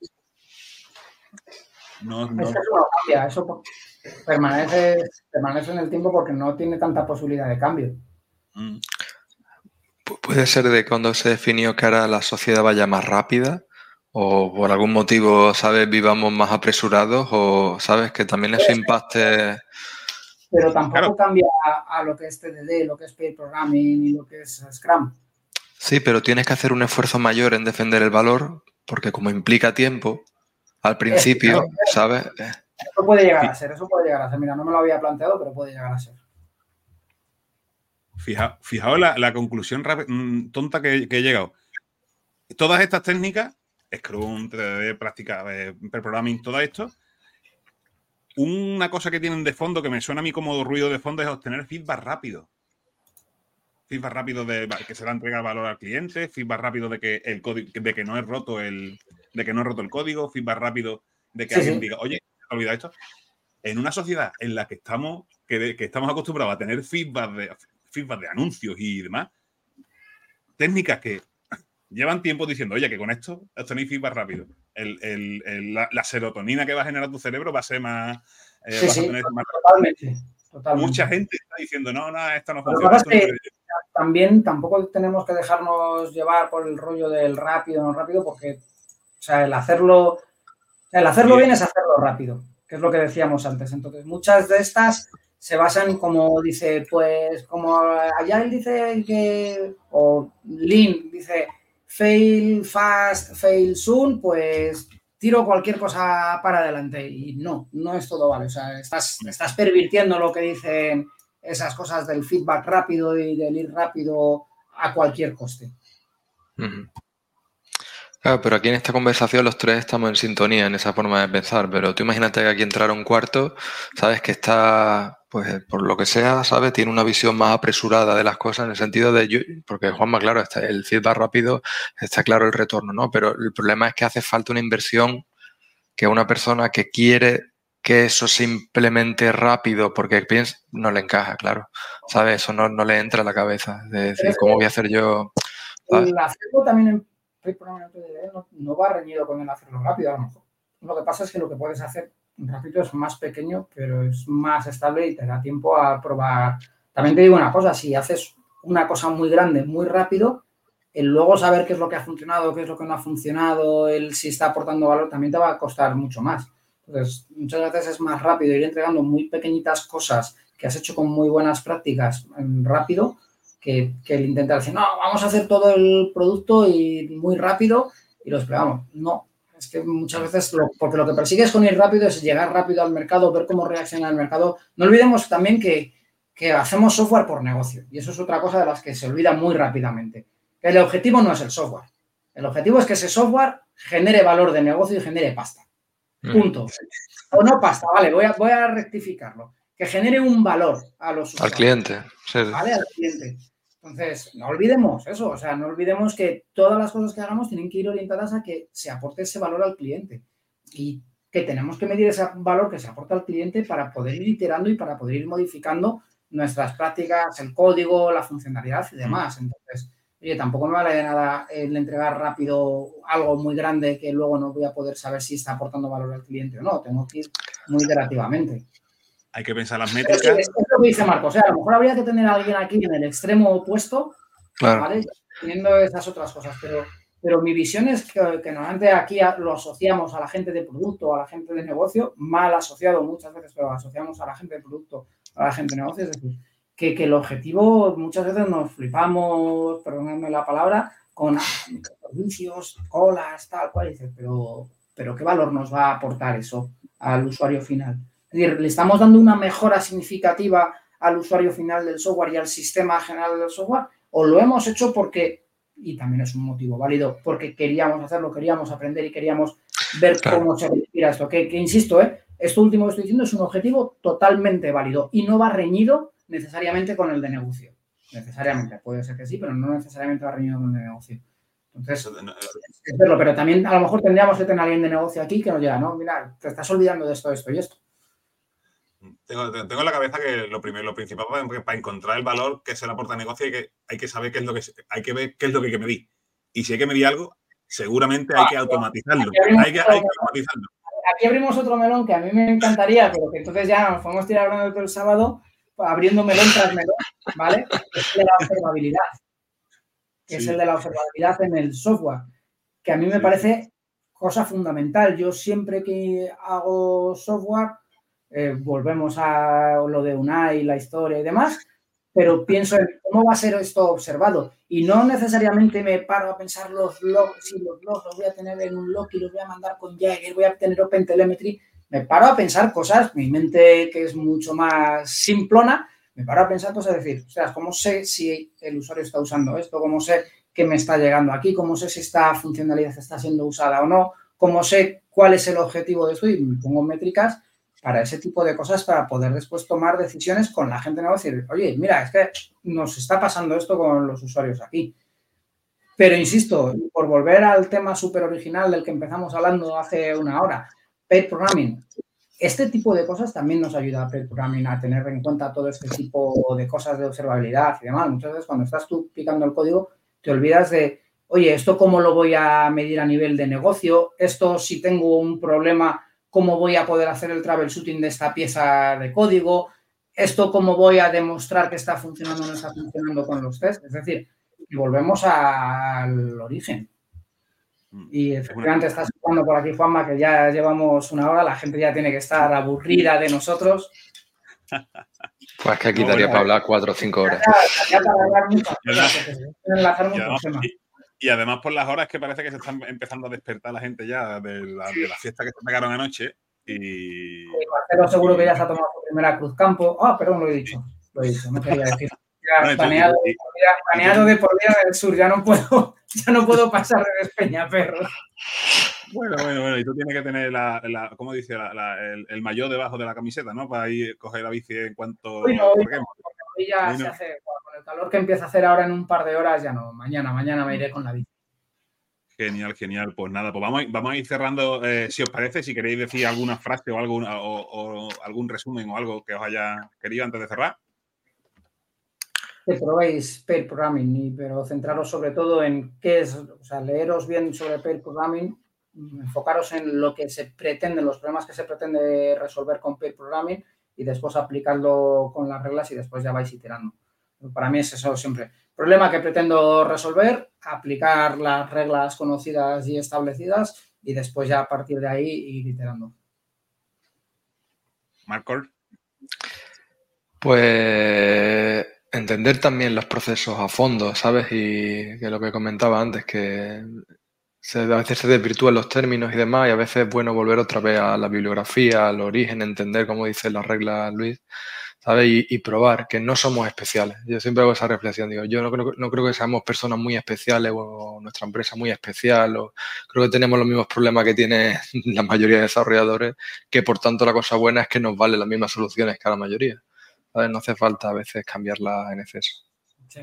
No, no... Eso no cambia, eso permanece, permanece en el tiempo porque no tiene tanta posibilidad de cambio. Mm. Puede ser de cuando se definió que ahora la sociedad vaya más rápida o por algún motivo, ¿sabes? Vivamos más apresurados o, ¿sabes? Que también eso impacte... Pero tampoco cambia a, lo que es TDD, lo que es Pair Programming y lo que es Scrum. Sí, pero tienes que hacer un esfuerzo mayor en defender el valor porque como implica tiempo, al principio, <laughs> ¿sabes? Eso puede llegar a ser, eso puede llegar a ser. Mira, no me lo había planteado, pero puede llegar a ser. fijaos la, conclusión mm, tonta que, he llegado. Todas estas técnicas, Scrum, TDD, práctica, eh, programming, todo esto, una cosa que tienen de fondo que me suena a mí como ruido de fondo es obtener feedback rápido. Feedback rápido de que se le entrega valor al cliente, feedback rápido de que el código, de que no es roto el, de que no es roto el código, feedback rápido de que alguien diga, oye, olvida esto. En una sociedad en la que estamos, que, estamos acostumbrados a tener feedback de, feedback de anuncios y demás, técnicas que llevan tiempo diciendo, oye, que con esto obtenéis feedback rápido la, serotonina que va a generar tu cerebro va a ser más. Eh, totalmente, Mucha gente está diciendo, no, no, esto no funciona. También tampoco tenemos que dejarnos llevar por el rollo del rápido, no rápido, porque o sea, el hacerlo, el hacerlo bien. es hacerlo rápido, que es lo que decíamos antes. Entonces, muchas de estas se basan como dice, pues, como allá él dice que, o Lin dice, fail fast, fail soon, pues tiro cualquier cosa para adelante. Y no, no es todo vale. O sea, estás, estás pervirtiendo lo que dicen esas cosas del feedback rápido y del ir rápido a cualquier coste. Claro, pero aquí en esta conversación los tres estamos en sintonía en esa forma de pensar, pero tú imagínate que aquí entrara un cuarto, sabes que está pues por lo que sea, ¿sabes? Tiene una visión más apresurada de las cosas en el sentido de, porque Juanma, claro, está, el feedback rápido, está claro el retorno, ¿no? Pero el problema es que hace falta una inversión que una persona que quiere que eso simplemente rápido, porque piensa, no le encaja, claro, ¿sabes? Eso no, le entra a la cabeza, de decir, ¿cómo voy a hacer yo? El hacerlo también en no, no va reñido con el hacerlo rápido, a lo mejor. Lo que pasa es que lo que puedes hacer rápido es más pequeño, pero es más estable y te da tiempo a probar. También te digo una cosa, si haces una cosa muy grande, muy rápido, el luego saber qué es lo que ha funcionado, qué es lo que no ha funcionado, el si está aportando valor, también te va a costar mucho más. Muchas veces es más rápido ir entregando muy pequeñitas cosas que has hecho con muy buenas prácticas rápido que, que el intentar decir, no, vamos a hacer todo el producto y muy rápido y lo esperamos. No, es que muchas veces, porque lo que persigues con ir rápido es llegar rápido al mercado, ver cómo reacciona el mercado. No olvidemos también que, hacemos software por negocio y eso es otra cosa de las que se olvida muy rápidamente. El objetivo no es el software. El objetivo es que ese software genere valor de negocio y genere pasta. Punto. O no pasta, vale, voy a, voy a rectificarlo. Que genere un valor a los usuarios. Al cliente. Vale, al cliente. Entonces, no olvidemos eso, o sea, no olvidemos que todas las cosas que hagamos tienen que ir orientadas a que se aporte ese valor al cliente y que tenemos que medir ese valor que se aporta al cliente para poder ir iterando y para poder ir modificando nuestras prácticas, el código, la funcionalidad y demás. Entonces, oye, tampoco me vale de nada el entregar rápido algo muy grande que luego no voy a poder saber si está aportando valor al cliente o no. Tengo que ir muy iterativamente hay que pensar las métricas. es, lo que dice Marcos. O sea, a lo mejor habría que tener a alguien aquí en el extremo opuesto, ¿vale? Teniendo esas otras cosas. Pero, pero mi visión es que, normalmente aquí lo asociamos a la gente de producto, a la gente de negocio, mal asociado muchas veces, pero asociamos a la gente de producto, a la gente de negocio. Es decir, que, que el objetivo muchas veces nos flipamos, perdónenme la palabra, con servicios, colas, tal cual. Dices, pero, pero ¿qué valor nos va a aportar eso al usuario final? Es decir, le estamos dando una mejora significativa al usuario final del software y al sistema general del software, o lo hemos hecho porque, y también es un motivo válido, porque queríamos hacerlo, queríamos aprender y queríamos ver cómo se respira esto. Que, insisto, ¿eh? esto último que estoy diciendo es un objetivo totalmente válido y no va reñido necesariamente con el de negocio. Necesariamente, puede ser que sí, pero no necesariamente va reñido con el de negocio. Entonces, pero también a lo mejor tendríamos que tener a alguien de negocio aquí que nos diga, no, mira, te estás olvidando de esto, esto y esto. Tengo, tengo, en la cabeza que lo primero, lo principal para, encontrar el valor que se le aporta al negocio hay que, hay que saber qué es lo que hay que ver qué es lo que hay que medir. Y si hay que medir algo, seguramente hay que automatizarlo. Hay que, automatizarlo. Aquí abrimos otro melón que a mí me encantaría, pero que entonces ya nos podemos tirar hablando todo el sábado, abriendo melón tras melón, ¿vale? <laughs> Es el de la observabilidad. Que es el de la observabilidad en el software. Que a mí me parece cosa fundamental. Yo siempre que hago software eh, volvemos a lo de UNAI, la historia y demás, pero pienso en cómo va a ser esto observado. Y no necesariamente me paro a pensar los logs, si los logs los voy a tener en un log y los voy a mandar con Jagger, voy a tener OpenTelemetry. Me paro a pensar cosas, mi mente que es mucho más simplona, me paro a pensar cosas, decir, o sea, ¿cómo sé si el usuario está usando esto? ¿Cómo sé que me está llegando aquí? ¿Cómo sé si esta funcionalidad está siendo usada o no? ¿Cómo sé cuál es el objetivo de esto? Y pongo métricas para ese tipo de cosas para poder después tomar decisiones con la gente nueva y decir, oye, mira, es que nos está pasando esto con los usuarios aquí. Pero insisto, por volver al tema súper original del que empezamos hablando hace una hora, pair programming, este tipo de cosas también nos ayuda a pair programming a tener en cuenta todo este tipo de cosas de observabilidad y demás. Muchas veces cuando estás tú picando el código, te olvidas de, oye, ¿esto cómo lo voy a medir a nivel de negocio? Esto si tengo un problema, ¿cómo voy a poder hacer el troubleshooting de esta pieza de código? Esto cómo voy a demostrar que está funcionando o no está funcionando con los tests. Es decir, volvemos al origen. Mm. Y efectivamente estás jugando por aquí, Juanma, que ya llevamos una hora, la gente ya tiene que estar aburrida de nosotros. <laughs> Pues que aquí daría para hablar cuatro o cinco horas. Y además por las horas que parece que se están empezando a despertar la gente ya de la, fiesta que se pegaron anoche. Y. Marcelo seguro que ya se ha tomado su primera cruz campo. Ah, perdón, lo he dicho. Lo he dicho, no quería decir. Ya, planeado, de por vida del sur, ya no puedo, <laughs> ya no puedo pasar de perro. Bueno, bueno, bueno, y tú tienes que tener la, la ¿cómo dice? el, el mayor debajo de la camiseta, ¿no? Para ir coger la bici en cuanto. Hoy no, hoy ya se hace, con el calor que empieza a hacer ahora en un par de horas, ya no. Mañana, mañana me iré con la bici. Genial, genial. Pues nada, pues vamos, vamos a ir cerrando, eh, si os parece, si queréis decir alguna frase o, algún, o, algún resumen o algo que os haya querido antes de cerrar. Que probéis pair programming, pero centraros sobre todo en qué es, o sea, leeros bien sobre pair programming, enfocaros en lo que se pretende, los problemas que se pretende resolver con pair programming y después aplicarlo con las reglas y después ya vais iterando. Para mí es eso siempre. Problema que pretendo resolver, aplicar las reglas conocidas y establecidas y después ya a partir de ahí ir iterando. Marco. Pues entender también los procesos a fondo, ¿sabes? Y que lo que comentaba antes, que a veces se desvirtúan los términos y demás, y a veces es bueno volver otra vez a la bibliografía, al origen, entender cómo dice las reglas Luis, ¿sabes? Y, probar que no somos especiales. Yo siempre hago esa reflexión, digo, yo no creo, no creo que seamos personas muy especiales o nuestra empresa muy especial, o creo que tenemos los mismos problemas que tiene <laughs> la mayoría de desarrolladores, que por tanto la cosa buena es que nos vale las mismas soluciones que a la mayoría. ¿Sabes? No hace falta a veces cambiarla en exceso. Sí.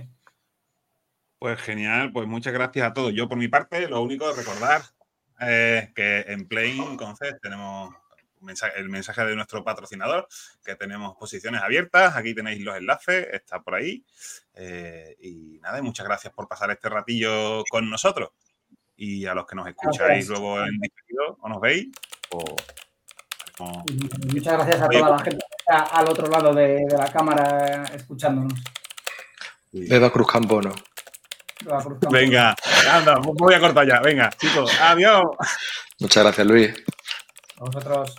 Pues genial, pues muchas gracias a todos. Yo por mi parte, lo único es recordar eh, que en Plain Concept tenemos el mensaje de nuestro patrocinador, que tenemos posiciones abiertas, aquí tenéis los enlaces, está por ahí. Eh, y nada, muchas gracias por pasar este ratillo con nosotros. Y a los que nos escucháis luego en diferido o nos veis, Muchas gracias a toda la gente que está al otro lado de, la cámara escuchándonos. Dedo Cruz Campo, ¿no? Venga, anda, voy a cortar ya. Venga, chicos, adiós. Muchas gracias, Luis. A vosotros.